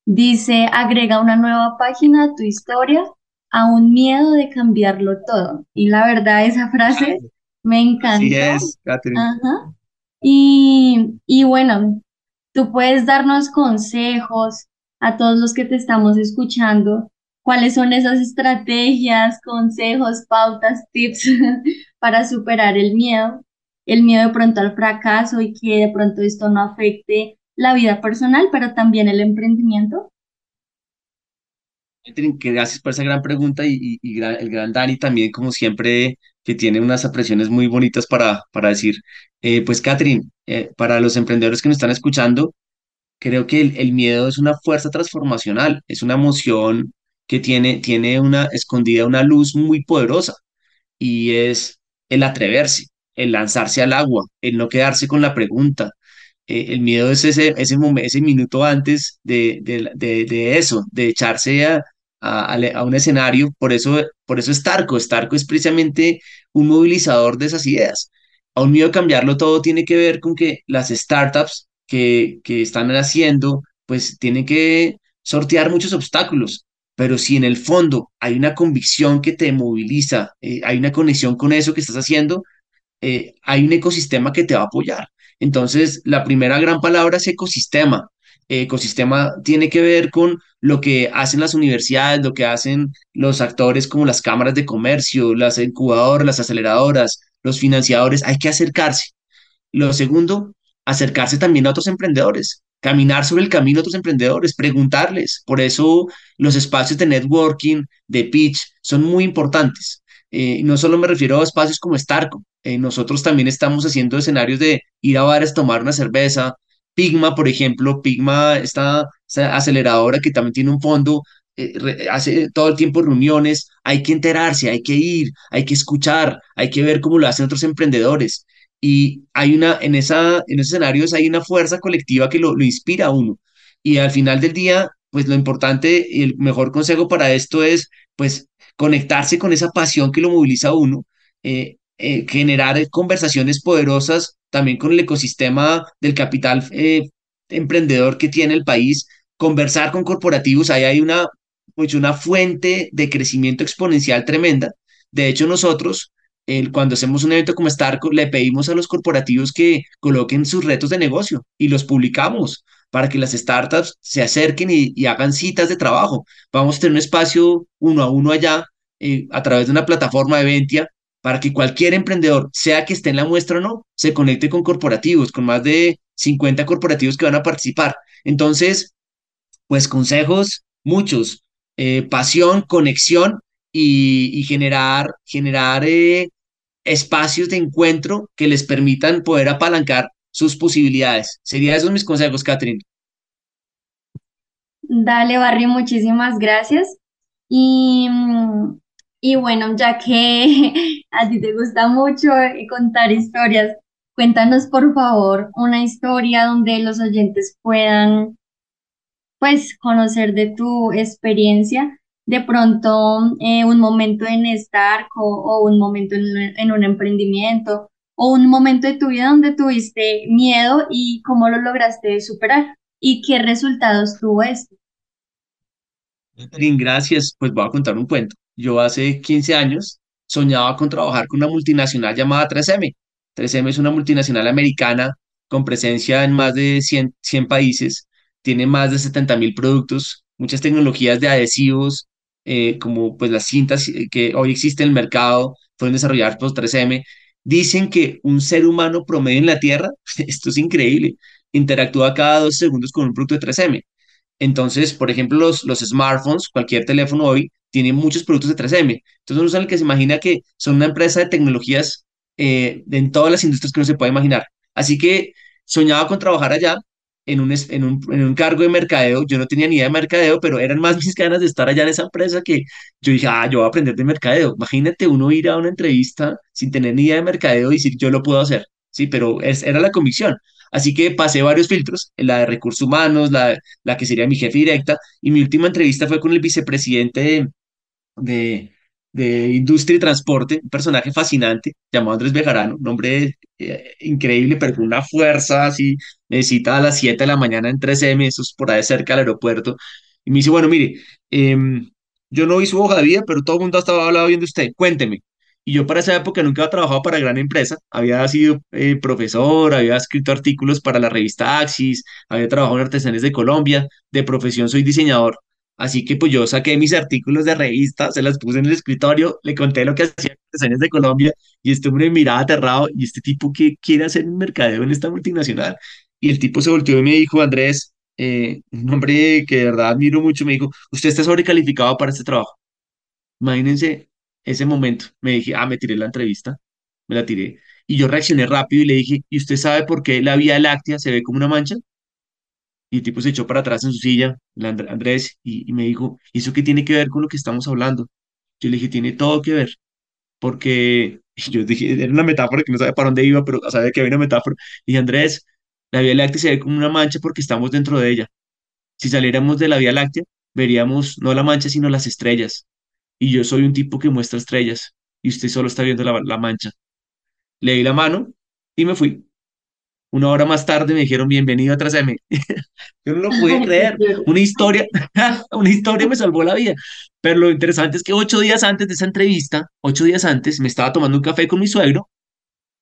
Dice, agrega una nueva página a tu historia, a un miedo de cambiarlo todo. Y la verdad, esa frase me encanta. Así es, Catherine. Ajá. Y, y bueno, tú puedes darnos consejos a todos los que te estamos escuchando. ¿Cuáles son esas estrategias, consejos, pautas, tips para superar el miedo? El miedo de pronto al fracaso y que de pronto esto no afecte la vida personal, pero también el emprendimiento. Gracias por esa gran pregunta y, el gran Dani también, como siempre, que tiene unas expresiones muy bonitas para, para decir. Eh, pues, Catherine, eh, para los emprendedores que nos están escuchando, creo que el, miedo es una fuerza transformacional, es una emoción que tiene, tiene una escondida una luz muy poderosa y es el atreverse, el lanzarse al agua, el no quedarse con la pregunta. Eh, el miedo es ese, ese, momento, ese minuto antes de, de, de eso, de echarse a, a, un escenario. Por eso, por eso es Starco. Starco es precisamente un movilizador de esas ideas. A un miedo cambiarlo todo tiene que ver con que las startups que, que están haciendo, pues tienen que sortear muchos obstáculos. Pero si en el fondo hay una convicción que te moviliza, eh, hay una conexión con eso que estás haciendo, eh, hay un ecosistema que te va a apoyar. Entonces, la primera gran palabra es ecosistema ecosistema tiene que ver con lo que hacen las universidades, lo que hacen los actores como las cámaras de comercio, las incubadoras, las aceleradoras, los financiadores. Hay que acercarse. Lo segundo, acercarse también a otros emprendedores, caminar sobre el camino a otros emprendedores, preguntarles. Por eso los espacios de networking, de pitch, son muy importantes. Eh, no solo me refiero a espacios como Starco, eh, nosotros también estamos haciendo escenarios de ir a bares, tomar una cerveza, Pigma, por ejemplo, Pigma, esta, aceleradora que también tiene un fondo, eh, hace todo el tiempo reuniones, hay que enterarse, hay que ir, hay que escuchar, hay que ver cómo lo hacen otros emprendedores. Y hay una, en, esa, en esos escenarios hay una fuerza colectiva que lo, lo inspira a uno. Y al final del día, pues lo importante y el mejor consejo para esto es, pues, conectarse con esa pasión que lo moviliza a uno, eh, eh, generar conversaciones poderosas también con el ecosistema del capital eh, emprendedor que tiene el país, conversar con corporativos, ahí hay una, pues una fuente de crecimiento exponencial tremenda. De hecho, nosotros, cuando hacemos un evento como Starco, le pedimos a los corporativos que coloquen sus retos de negocio y los publicamos para que las startups se acerquen y, hagan citas de trabajo. Vamos a tener un espacio uno a uno allá eh, a través de una plataforma de Ventia para que cualquier emprendedor, sea que esté en la muestra o no, se conecte con corporativos, con más de 50 corporativos que van a participar. Entonces, pues consejos, muchos, eh, pasión, conexión y, generar, generar eh, espacios de encuentro que les permitan poder apalancar sus posibilidades. Serían esos mis consejos, Catherine. Dale, Barry, muchísimas gracias. Y y bueno, ya que a ti te gusta mucho eh, contar historias, cuéntanos por favor una historia donde los oyentes puedan pues conocer de tu experiencia, de pronto eh, un momento en estar o, un momento en, en un emprendimiento o un momento de tu vida donde tuviste miedo y cómo lo lograste superar y qué resultados tuvo esto. Gracias, pues voy a contar un cuento. Yo hace 15 años soñaba con trabajar con una multinacional llamada 3M. 3M es una multinacional americana con presencia en más de 100, 100 países, tiene más de 70 mil productos, muchas tecnologías de adhesivos, eh, como pues las cintas que hoy existen en el mercado, fueron desarrolladas por 3M. Dicen que un ser humano promedio en la Tierra, esto es increíble, interactúa cada dos segundos con un producto de 3M. Entonces, por ejemplo, los, los smartphones, cualquier teléfono hoy, tiene muchos productos de 3M. Entonces uno el que se imagina que son una empresa de tecnologías eh, en todas las industrias que uno se puede imaginar. Así que soñaba con trabajar allá en un, en, un, en un cargo de mercadeo. Yo no tenía ni idea de mercadeo, pero eran más mis ganas de estar allá en esa empresa que yo dije, ah, yo voy a aprender de mercadeo. Imagínate uno ir a una entrevista sin tener ni idea de mercadeo y decir, yo lo puedo hacer. Sí, pero es, era la convicción. Así que pasé varios filtros, la de recursos humanos, la, la que sería mi jefe directa, y mi última entrevista fue con el vicepresidente de, de, de industria y transporte, un personaje fascinante llamado Andrés Bejarano, un hombre eh, increíble, pero con una fuerza así, me cita a las 7 de la mañana en 3M, eso es por ahí cerca del aeropuerto, y me dice, bueno, mire, em, yo no vi su hoja de vida, pero todo el mundo estaba hablando bien de usted, cuénteme. Y yo para esa época nunca había trabajado para gran empresa, había sido eh, profesor, había escrito artículos para la revista Axis, había trabajado en Artesanes de Colombia, de profesión soy diseñador, así que pues yo saqué mis artículos de revista, se las puse en el escritorio, le conté lo que hacía Artesanes de Colombia y este hombre miraba aterrado y este tipo que quiere hacer un mercadeo en esta multinacional. Y el tipo se volteó y me dijo, Andrés, eh, un hombre que de verdad admiro mucho, me dijo, usted está sobrecalificado para este trabajo. Imagínense ese momento. Me dije, ah, me tiré la entrevista, me la tiré. Y yo reaccioné rápido y le dije, ¿y usted sabe por qué la Vía Láctea se ve como una mancha? Y el tipo se echó para atrás en su silla, Andrés, y, me dijo, ¿y eso qué tiene que ver con lo que estamos hablando? Yo le dije, tiene todo que ver, porque yo dije, era una metáfora que no sabía para dónde iba, pero sabía que había una metáfora. Y dije, Andrés, la Vía Láctea se ve como una mancha porque estamos dentro de ella. Si saliéramos de la Vía Láctea, veríamos no la mancha, sino las estrellas y yo soy un tipo que muestra estrellas y usted solo está viendo la, mancha. Le di la mano y me fui. Una hora más tarde me dijeron bienvenido a Traseme. yo no lo pude creer. Una historia, una historia me salvó la vida. Pero lo interesante es que ocho días antes de esa entrevista, ocho días antes, me estaba tomando un café con mi suegro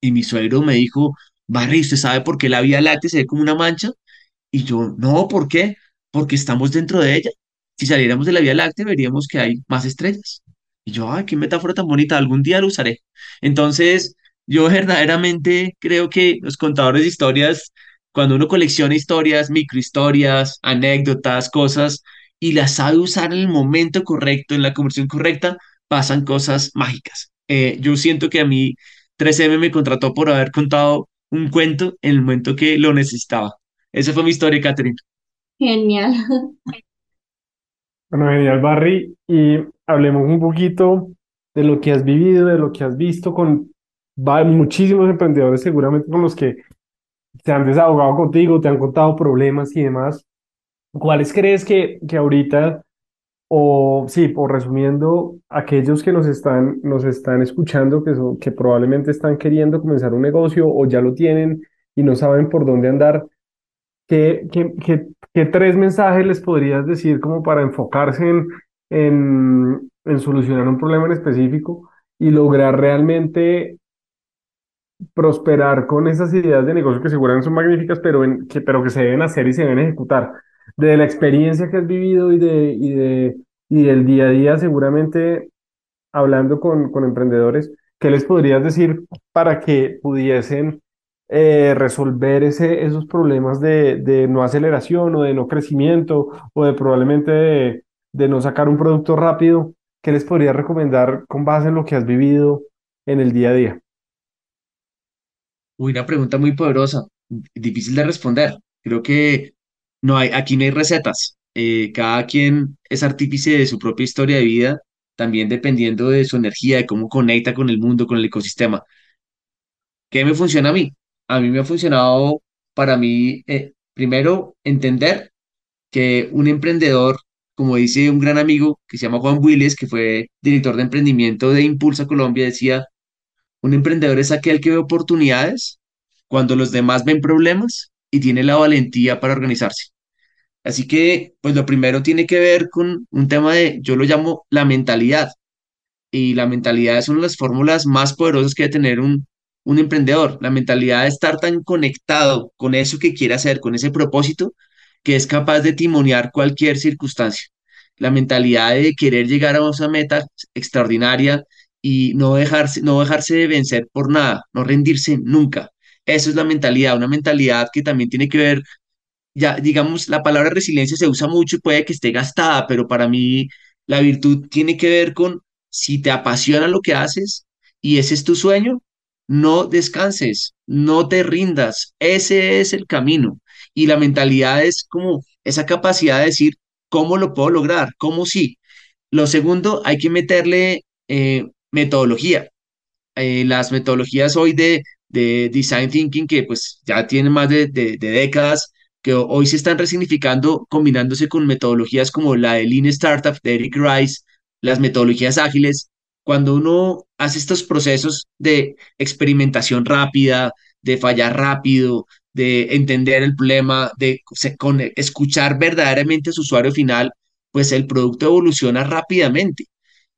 y mi suegro me dijo, Barry, ¿usted sabe por qué la Vía Láctea se ve como una mancha? Y yo, no, ¿por qué? Porque estamos dentro de ella si saliéramos de la Vía Láctea, veríamos que hay más estrellas. Y yo, ay, qué metáfora tan bonita, algún día lo usaré. Entonces, yo verdaderamente creo que los contadores de historias, cuando uno colecciona historias, microhistorias, anécdotas, cosas, y las sabe usar en el momento correcto, en la conversión correcta, pasan cosas mágicas. Eh, yo siento que a mí 3M me contrató por haber contado un cuento en el momento que lo necesitaba. Esa fue mi historia, Catherine. Genial. Bueno, genial, Barry. Y hablemos un poquito de lo que has vivido, de lo que has visto con muchísimos emprendedores, seguramente con los que te han desahogado contigo, te han contado problemas y demás. ¿Cuáles crees que, que ahorita, o sí, por resumiendo, aquellos que nos están, nos están escuchando, que, son, que probablemente están queriendo comenzar un negocio o ya lo tienen y no saben por dónde andar, ¿qué, qué, qué ¿Qué tres mensajes les podrías decir como para enfocarse en, en, en solucionar un problema en específico y lograr realmente prosperar con esas ideas de negocio que seguramente son magníficas, pero, en, que, pero que se deben hacer y se deben ejecutar? De la experiencia que has vivido y, de, y, de, y del día a día, seguramente hablando con, con emprendedores, ¿qué les podrías decir para que pudiesen eh, resolver ese, esos problemas de, de, no aceleración o de no crecimiento o de probablemente de, de, no sacar un producto rápido, ¿qué les podría recomendar con base en lo que has vivido en el día a día? Una pregunta muy poderosa, difícil de responder. Creo que no hay, aquí no hay recetas. Eh, cada quien es artífice de su propia historia de vida, también dependiendo de su energía, de cómo conecta con el mundo, con el ecosistema. ¿Qué me funciona a mí? a mí me ha funcionado para mí, eh, primero, entender que un emprendedor, como dice un gran amigo que se llama Juan Willis, que fue director de emprendimiento de Impulsa Colombia, decía, un emprendedor es aquel que ve oportunidades cuando los demás ven problemas y tiene la valentía para organizarse. Así que, pues lo primero tiene que ver con un tema de, yo lo llamo la mentalidad. Y la mentalidad es una de las fórmulas más poderosas que debe tener un, un emprendedor, la mentalidad de estar tan conectado con eso que quiere hacer, con ese propósito, que es capaz de timonear cualquier circunstancia. La mentalidad de querer llegar a esa meta extraordinaria y no dejarse, no dejarse de vencer por nada, no rendirse nunca. Eso es la mentalidad, una mentalidad que también tiene que ver, ya digamos, la palabra resiliencia se usa mucho y puede que esté gastada, pero para mí la virtud tiene que ver con si te apasiona lo que haces y ese es tu sueño, no descanses, no te rindas, ese es el camino. Y la mentalidad es como esa capacidad de decir, ¿cómo lo puedo lograr? ¿Cómo sí? Lo segundo, hay que meterle eh, metodología. Eh, las metodologías hoy de, de, Design Thinking, que pues ya tienen más de, de, décadas, que hoy se están resignificando combinándose con metodologías como la de Lean Startup de Eric Rice, las metodologías ágiles, cuando uno hace estos procesos de experimentación rápida, de fallar rápido, de entender el problema, de escuchar verdaderamente a su usuario final, pues el producto evoluciona rápidamente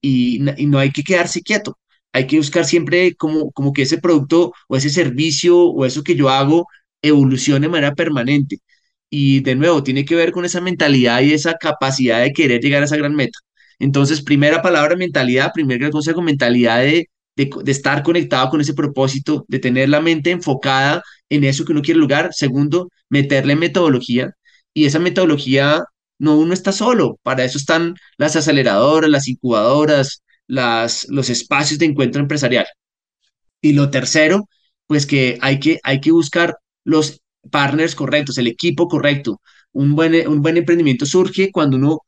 y, no hay que quedarse quieto. Hay que buscar siempre como, como que ese producto o ese servicio o eso que yo hago evolucione de manera permanente. Y de nuevo, tiene que ver con esa mentalidad y esa capacidad de querer llegar a esa gran meta. Entonces, primera palabra, mentalidad, primer gran consejo, mentalidad de, de, estar conectado con ese propósito, de tener la mente enfocada en eso que uno quiere lograr. Segundo, meterle metodología. Y esa metodología, no uno está solo, para eso están las aceleradoras, las incubadoras, las, los espacios de encuentro empresarial. Y lo tercero, pues que hay que, hay que buscar los partners correctos, el equipo correcto. Un buen, un buen emprendimiento surge cuando uno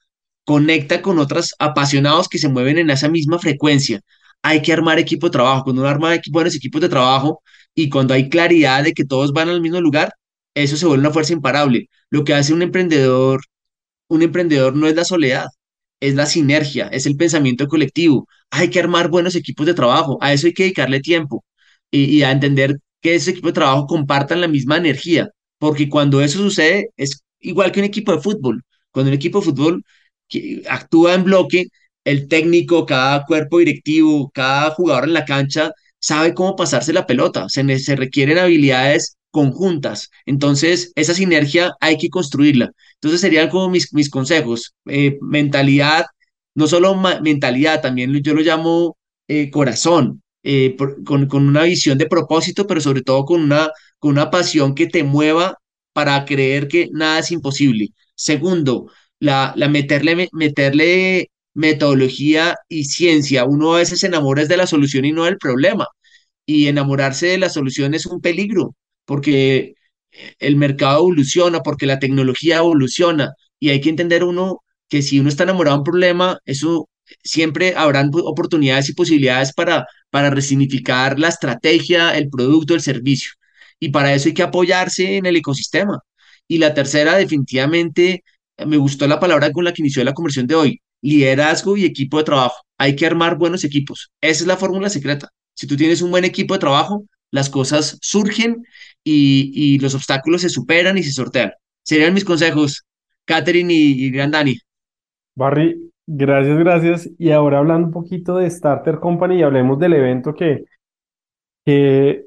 conecta con otros apasionados que se mueven en esa misma frecuencia. Hay que armar equipo de trabajo. Cuando uno arma buenos equipos de trabajo y cuando hay claridad de que todos van al mismo lugar, eso se vuelve una fuerza imparable. Lo que hace un emprendedor, un emprendedor no es la soledad, es la sinergia, es el pensamiento colectivo. Hay que armar buenos equipos de trabajo, a eso hay que dedicarle tiempo y, a entender que ese equipo de trabajo compartan la misma energía, porque cuando eso sucede es igual que un equipo de fútbol. Cuando un equipo de fútbol actúa en bloque, el técnico, cada cuerpo directivo, cada jugador en la cancha sabe cómo pasarse la pelota. Se requieren habilidades conjuntas. Entonces, esa sinergia hay que construirla. Entonces, serían como mis, mis consejos. Eh, mentalidad, no solo mentalidad, también yo lo llamo eh, corazón, eh, con, con, una visión de propósito, pero sobre todo con una, con una pasión que te mueva para creer que nada es imposible. Segundo, la, la meterle, meterle metodología y ciencia. Uno a veces se enamora de la solución y no del problema. Y enamorarse de la solución es un peligro, porque el mercado evoluciona, porque la tecnología evoluciona. Y hay que entender uno que si uno está enamorado de un problema, eso siempre habrán oportunidades y posibilidades para, para resignificar la estrategia, el producto, el servicio. Y para eso hay que apoyarse en el ecosistema. Y la tercera, definitivamente, me gustó la palabra con la que inició la conversión de hoy, liderazgo y equipo de trabajo. Hay que armar buenos equipos. Esa es la fórmula secreta. Si tú tienes un buen equipo de trabajo, las cosas surgen y, los obstáculos se superan y se sortean. Serían mis consejos, Catherine y, y Gran Dani. Barry, gracias, gracias. Y ahora hablando un poquito de Starter Company y hablemos del evento que, que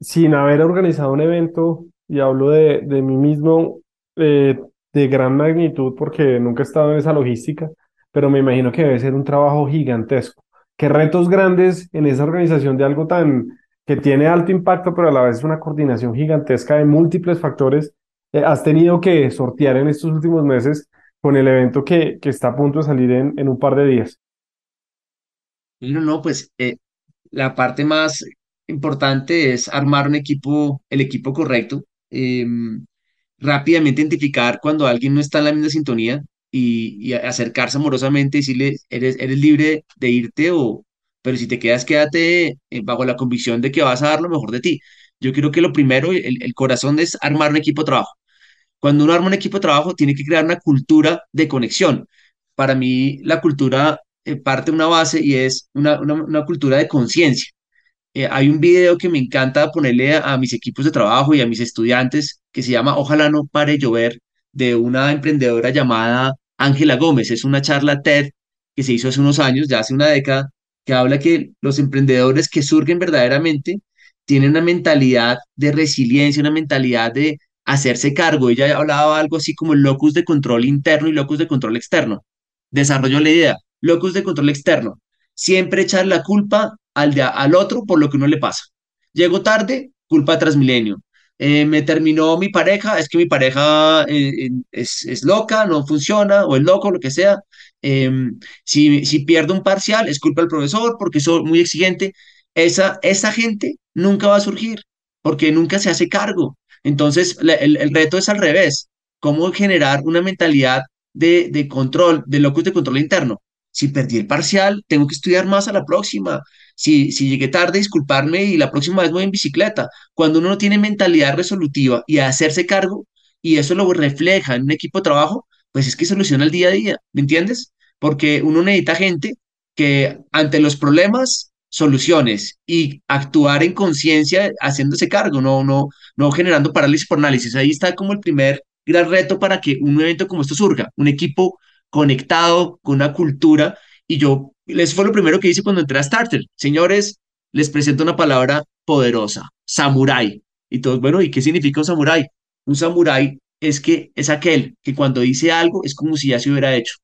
sin haber organizado un evento, y hablo de, de mí mismo, eh, de gran magnitud porque nunca he estado en esa logística, pero me imagino que debe ser un trabajo gigantesco. ¿Qué retos grandes en esa organización de algo tan que tiene alto impacto, pero a la vez una coordinación gigantesca de múltiples factores eh, has tenido que sortear en estos últimos meses con el evento que, que está a punto de salir en, en un par de días? No, no, pues eh, la parte más importante es armar un equipo, el equipo correcto. Em, rápidamente identificar cuando alguien no está en la misma sintonía y, acercarse amorosamente y decirle, eres, eres libre de irte o, pero si te quedas, quédate eh, bajo la convicción de que vas a dar lo mejor de ti. Yo creo que lo primero, el, el corazón es armar un equipo de trabajo. Cuando uno arma un equipo de trabajo, tiene que crear una cultura de conexión. Para mí, la cultura eh, parte de una base y es una, una, cultura de conciencia. Eh, hay un video que me encanta ponerle a, mis equipos de trabajo y a mis estudiantes que se llama Ojalá no pare llover de una emprendedora llamada Ángela Gómez. Es una charla TED que se hizo hace unos años, ya hace una década, que habla que los emprendedores que surgen verdaderamente tienen una mentalidad de resiliencia, una mentalidad de hacerse cargo. Ella hablaba algo así como el locus de control interno y locus de control externo. Desarrolló la idea, locus de control externo. Siempre echar la culpa al, al otro por lo que uno le pasa. Llego tarde, culpa de Transmilenio. Eh, me terminó mi pareja, es que mi pareja eh, es, es, loca, no funciona, o es loco, lo que sea. Em, si, si pierdo un parcial, es culpa del profesor porque soy muy exigente. Esa, esa gente nunca va a surgir porque nunca se hace cargo. Entonces, el, el, reto es al revés. ¿Cómo generar una mentalidad de, de control, de locus de control interno? Si perdí el parcial, tengo que estudiar más a la próxima. Si, si llegué tarde, disculparme y la próxima vez voy en bicicleta. Cuando uno no tiene mentalidad resolutiva y a hacerse cargo, y eso lo refleja en un equipo de trabajo, pues es que soluciona el día a día, ¿me entiendes? Porque uno necesita gente que ante los problemas, soluciones y actuar en conciencia haciéndose cargo, no, no, no generando parálisis por análisis. Ahí está como el primer gran reto para que un evento como esto surja, un equipo conectado con una cultura y yo, eso fue lo primero que hice cuando entré a Starter. Señores, les presento una palabra poderosa, samurái. Y todos, bueno, ¿y qué significa un samurái? Un samurái es que es aquel que cuando dice algo es como si ya se hubiera hecho.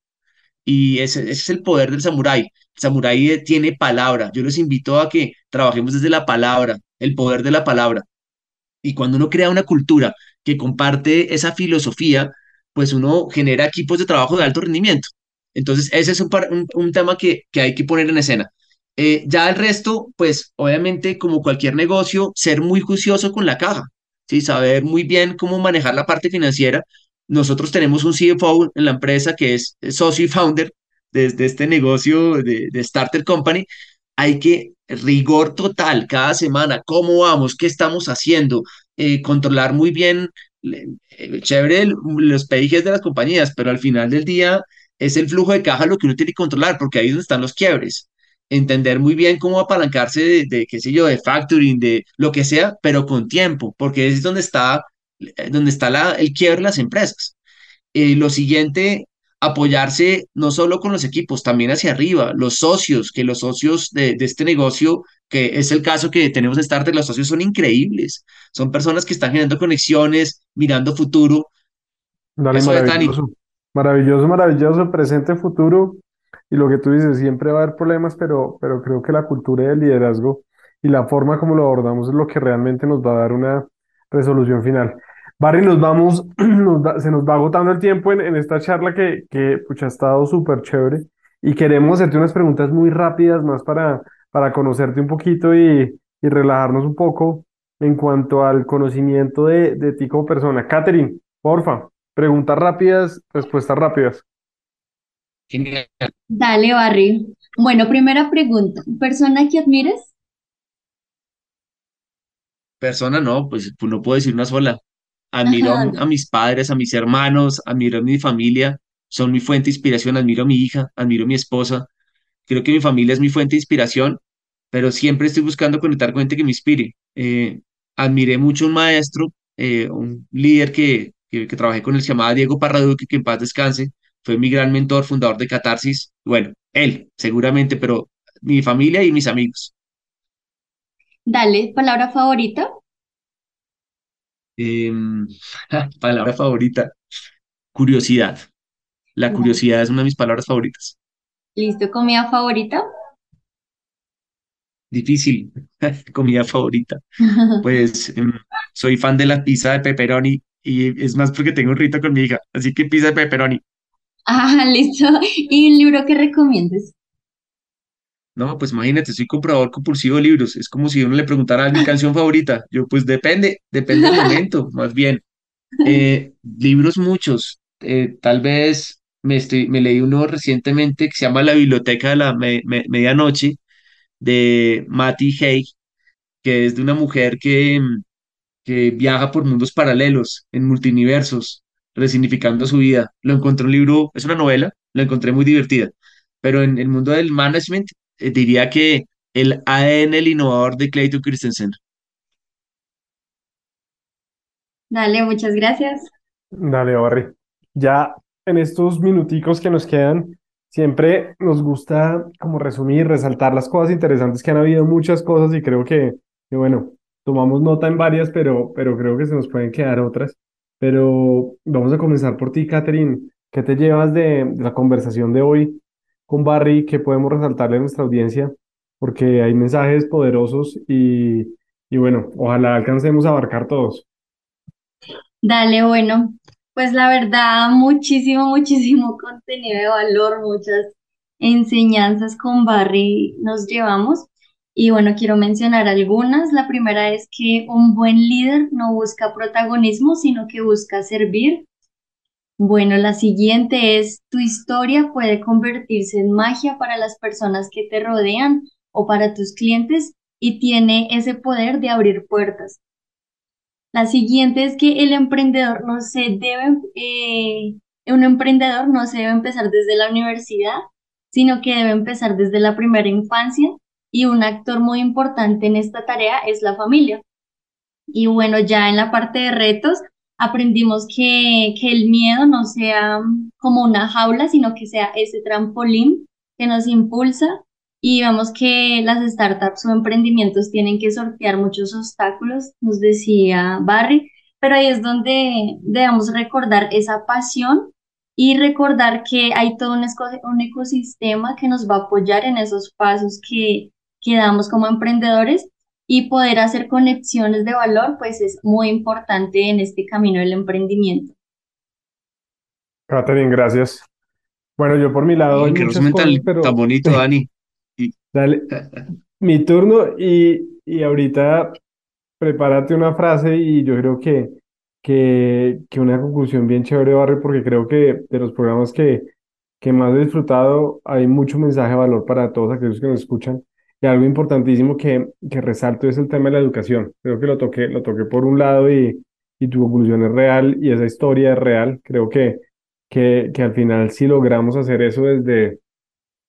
Y ese, es el poder del samurái. El samurái eh, tiene palabra. Yo les invito a que trabajemos desde la palabra, el poder de la palabra. Y cuando uno crea una cultura que comparte esa filosofía, pues uno genera equipos de trabajo de alto rendimiento. Entonces, ese es un, un, tema que, que, hay que poner en escena. Eh, ya el resto, pues obviamente como cualquier negocio, ser muy juicioso con la caja, ¿sí? saber muy bien cómo manejar la parte financiera. Nosotros tenemos un CFO en la empresa que es socio y founder desde este negocio de, de Starter Company. Hay que rigor total cada semana, cómo vamos, qué estamos haciendo, eh, controlar muy bien, eh, chévere los pedijes de las compañías, pero al final del día es el flujo de caja lo que uno tiene que controlar, porque ahí es donde están los quiebres. Entender muy bien cómo apalancarse de, qué sé yo, de factoring, de lo que sea, pero con tiempo, porque es donde está, eh, donde está la, el quiebre de las empresas. lo siguiente apoyarse no solo con los equipos, también hacia arriba, los socios, que los socios de, este negocio, que es el caso que tenemos en Starter, los socios son increíbles, son personas que están generando conexiones, mirando futuro. Dale, maravilloso, maravilloso, maravilloso, presente, futuro, y lo que tú dices, siempre va a haber problemas, pero, pero creo que la cultura del liderazgo y la forma como lo abordamos es lo que realmente nos va a dar una resolución final. Barry, nos vamos, se nos va agotando el tiempo en, esta charla que, que ha estado súper chévere y queremos hacerte unas preguntas muy rápidas más para, para conocerte un poquito y, y relajarnos un poco en cuanto al conocimiento de, de ti como persona. Catherine, porfa, preguntas rápidas, respuestas rápidas. Dale, Barry. Bueno, primera pregunta, ¿persona que admires? Persona no, pues no puedo decir una sola. Admiro a, mis padres, a mis hermanos, admiro a mi familia, son mi fuente de inspiración, admiro a mi hija, admiro a mi esposa. Creo que mi familia es mi fuente de inspiración, pero siempre estoy buscando conectar con gente que me inspire. Eh, admiré mucho a un maestro, eh, un líder que, que, trabajé con él, se llamaba Diego Parraduque, que en paz descanse, fue mi gran mentor, fundador de Catarsis. Bueno, él, seguramente, pero mi familia y mis amigos. Dale, palabra favorita. Em, palabra favorita, curiosidad. La curiosidad es una de mis palabras favoritas. Listo, comida favorita. Difícil, comida favorita. Pues em, soy fan de la pizza de pepperoni y es más porque tengo un rito con mi hija, así que pizza de pepperoni. Ah, listo. ¿Y un libro que recomiendes? No, pues imagínate, soy comprador compulsivo de libros. Es como si uno le preguntara mi canción favorita. Yo, pues depende, depende del momento, más bien. Eh, libros muchos. Eh, tal vez me, estoy, me leí uno recientemente que se llama La Biblioteca de la Medianoche de Matty Haig, que es de una mujer que, que viaja por mundos paralelos, en multiversos, resignificando su vida. Lo encontré un libro, es una novela, lo encontré muy divertida, pero en el mundo del management eh, diría que el ADN, el innovador de Clayton Christensen. Dale, muchas gracias. Dale, Barry. Ya en estos minuticos que nos quedan, siempre nos gusta como resumir, resaltar las cosas interesantes que han habido, muchas cosas y creo que, bueno, tomamos nota en varias, pero, pero creo que se nos pueden quedar otras. Pero vamos a comenzar por ti, Catherine. ¿Qué te llevas de, de la conversación de hoy? con Barry que podemos resaltarle a nuestra audiencia, porque hay mensajes poderosos y, y bueno, ojalá alcancemos a abarcar todos. Dale, bueno, pues la verdad, muchísimo, muchísimo contenido de valor, muchas enseñanzas con Barry nos llevamos. Y bueno, quiero mencionar algunas. La primera es que un buen líder no busca protagonismo, sino que busca servir. Bueno, la siguiente es, tu historia puede convertirse en magia para las personas que te rodean o para tus clientes y tiene ese poder de abrir puertas. La siguiente es que el emprendedor no se debe, eh, un emprendedor no se debe empezar desde la universidad, sino que debe empezar desde la primera infancia y un actor muy importante en esta tarea es la familia. Y bueno, ya en la parte de retos, aprendimos que, que el miedo no sea como una jaula, sino que sea ese trampolín que nos impulsa y vemos que las startups o emprendimientos tienen que sortear muchos obstáculos, nos decía Barry, pero ahí es donde debemos recordar esa pasión y recordar que hay todo un, un ecosistema que nos va a apoyar en esos pasos que, que damos como emprendedores y poder hacer conexiones de valor, pues es muy importante en este camino del emprendimiento. Catherine, gracias. Bueno, yo por mi lado. Qué resumen tan bonito, Dani. Dale, mi turno y, y ahorita prepárate una frase y yo creo que, que, que una conclusión bien chévere, Barry, porque creo que de los programas que, que más he disfrutado hay mucho mensaje de valor para todos aquellos que nos escuchan. Y algo importantísimo que, que resalto es el tema de la educación. Creo que lo toqué, lo toqué por un lado y, y tu conclusión es real y esa historia es real. Creo que, que, que al final si logramos hacer eso desde,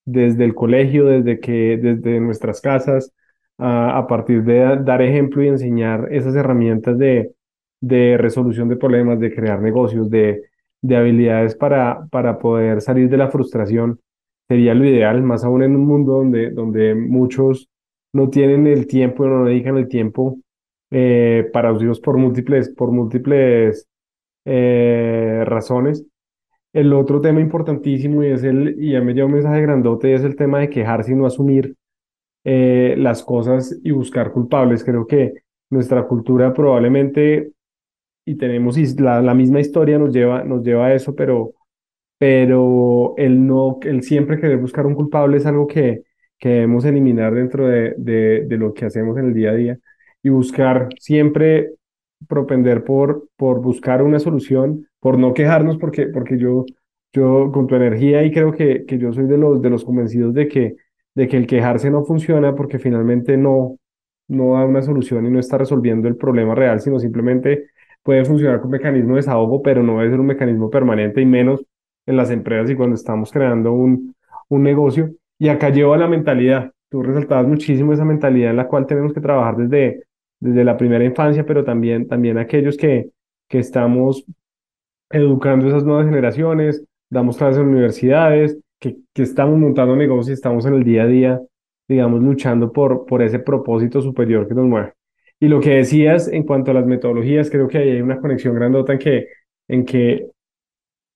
desde el colegio, desde que, desde nuestras casas, a, partir de dar ejemplo y enseñar esas herramientas de, de resolución de problemas, de crear negocios, de, de habilidades para, para poder salir de la frustración, sería lo ideal, más aún en un mundo donde, donde muchos no tienen el tiempo, no dedican el tiempo eh, para los por múltiples, por múltiples eh, razones. El otro tema importantísimo y es el, y ya me lleva un mensaje grandote, es el tema de quejarse y no asumir eh, las cosas y buscar culpables. Creo que nuestra cultura probablemente, y tenemos la, la misma historia, nos lleva, nos lleva a eso, pero, pero el, no, el siempre querer buscar un culpable es algo que, que debemos eliminar dentro de, de, de lo que hacemos en el día a día y buscar siempre propender por, por buscar una solución, por no quejarnos, porque, porque yo, yo con tu energía y creo que, que yo soy de los, de los convencidos de que, de que el quejarse no funciona porque finalmente no, no da una solución y no está resolviendo el problema real, sino simplemente puede funcionar como mecanismo de desahogo, pero no debe ser un mecanismo permanente y menos en las empresas y cuando estamos creando un, un negocio. Y acá lleva la mentalidad. Tú resaltabas muchísimo esa mentalidad en la cual tenemos que trabajar desde, desde la primera infancia, pero también, también aquellos que, que estamos educando esas nuevas generaciones, damos clases en universidades, que, que estamos montando negocios y estamos en el día a día, digamos, luchando por, por ese propósito superior que nos mueve. Y lo que decías en cuanto a las metodologías, creo que ahí hay una conexión grandota en que, en que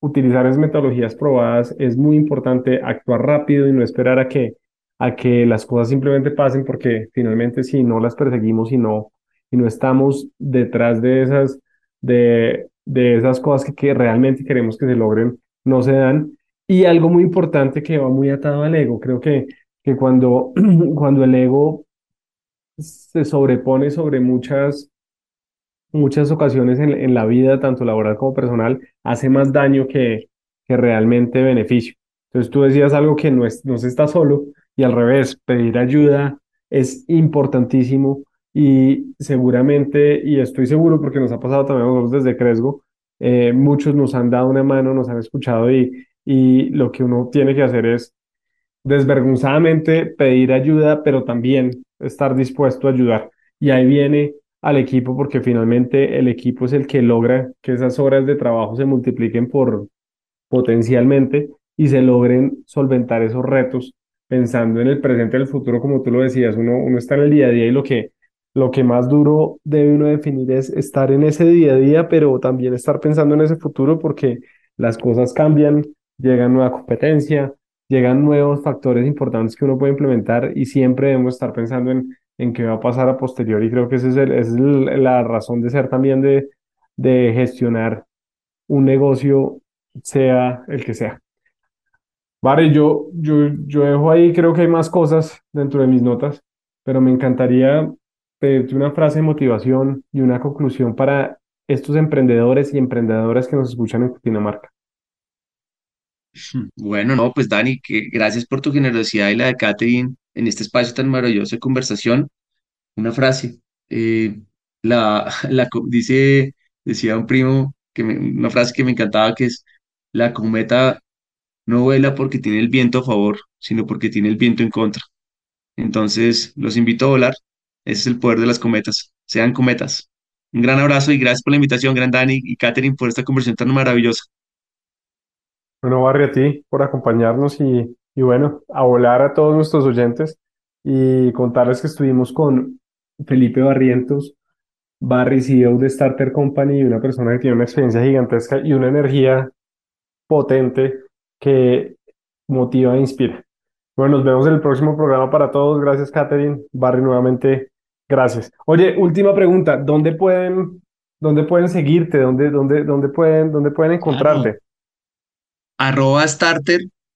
utilizar esas metodologías probadas es muy importante, actuar rápido y no esperar a que, a que las cosas simplemente pasen, porque finalmente si no las perseguimos y no y no estamos detrás de esas, de, de esas cosas que, realmente queremos que se logren, no se dan. Y algo muy importante que va muy atado al ego, creo que, que cuando, cuando el ego se sobrepone sobre muchas, muchas ocasiones en, la vida, tanto laboral como personal, hace más daño que, que realmente beneficio. Entonces tú decías algo que no, es, no se está solo y al revés, pedir ayuda es importantísimo y seguramente, y estoy seguro porque nos ha pasado también a nosotros desde Cresgo, eh, muchos nos han dado una mano, nos han escuchado y, y lo que uno tiene que hacer es desvergonzadamente pedir ayuda, pero también estar dispuesto a ayudar. Y ahí viene al equipo porque finalmente el equipo es el que logra que esas horas de trabajo se multipliquen por potencialmente y se logren solventar esos retos pensando en el presente y el futuro, como tú lo decías, uno, uno está en el día a día y lo que lo que más duro debe uno definir es estar en ese día a día, pero también estar pensando en ese futuro porque las cosas cambian, llega nueva competencia, llegan nuevos factores importantes que uno puede implementar y siempre debemos estar pensando en, en qué va a pasar a posteriori. Y creo que esa es, es la razón de ser también de, de gestionar un negocio, sea el que sea. Vale, yo, yo, yo dejo ahí, creo que hay más cosas dentro de mis notas, pero me encantaría pedirte una frase de motivación y una conclusión para estos emprendedores y emprendedoras que nos escuchan en Cundinamarca. Bueno, no, pues Dani, que gracias por tu generosidad y la de Catherine en este espacio tan maravilloso de conversación. Una frase, eh, la, dice, decía un primo, que una frase que me encantaba, que es, la cometa no vuela porque tiene el viento a favor, sino porque tiene el viento en contra. Entonces, los invito a volar ese es el poder de las cometas. Sean cometas. Un gran abrazo y gracias por la invitación, gran Dani y Katherine, por esta conversación tan maravillosa. Bueno, Barry, a ti por acompañarnos y, y bueno, a volar a todos nuestros oyentes y contarles que estuvimos con Felipe Barrientos, Barry, CEO de Starter Company, una persona que tiene una experiencia gigantesca y una energía potente que motiva e inspira. Bueno, nos vemos en el próximo programa para todos. Gracias, Catherine. Barry, nuevamente, gracias. Oye, última pregunta. ¿Dónde pueden, dónde pueden seguirte? ¿Dónde, dónde, dónde pueden, dónde pueden encontrarte? Arroba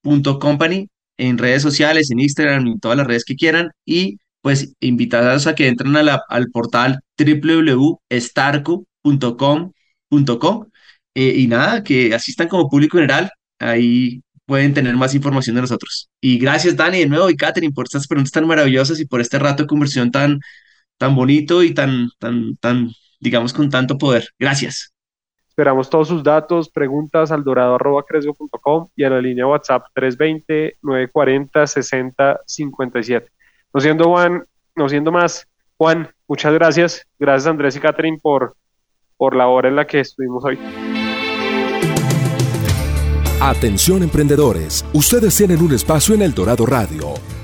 starter.company en redes sociales, en Instagram, en todas las redes que quieran. Y pues invitados a que entren a la, al portal www.starco.com.co eh, y nada, que asistan como público general. Ahí pueden tener más información de nosotros. Y gracias, Dani, de nuevo, y Katherine, por estas preguntas tan maravillosas y por este rato de conversión tan, tan bonito y tan, tan, tan, digamos, con tanto poder. Gracias. Esperamos todos sus datos, preguntas al dorado.cresgo.com y a la línea WhatsApp 320-940-6057. No siendo Juan, no siendo más, Juan, muchas gracias. Gracias Andrés y Catherine por, por la hora en la que estuvimos hoy. Atención emprendedores, ustedes tienen un espacio en El Dorado Radio.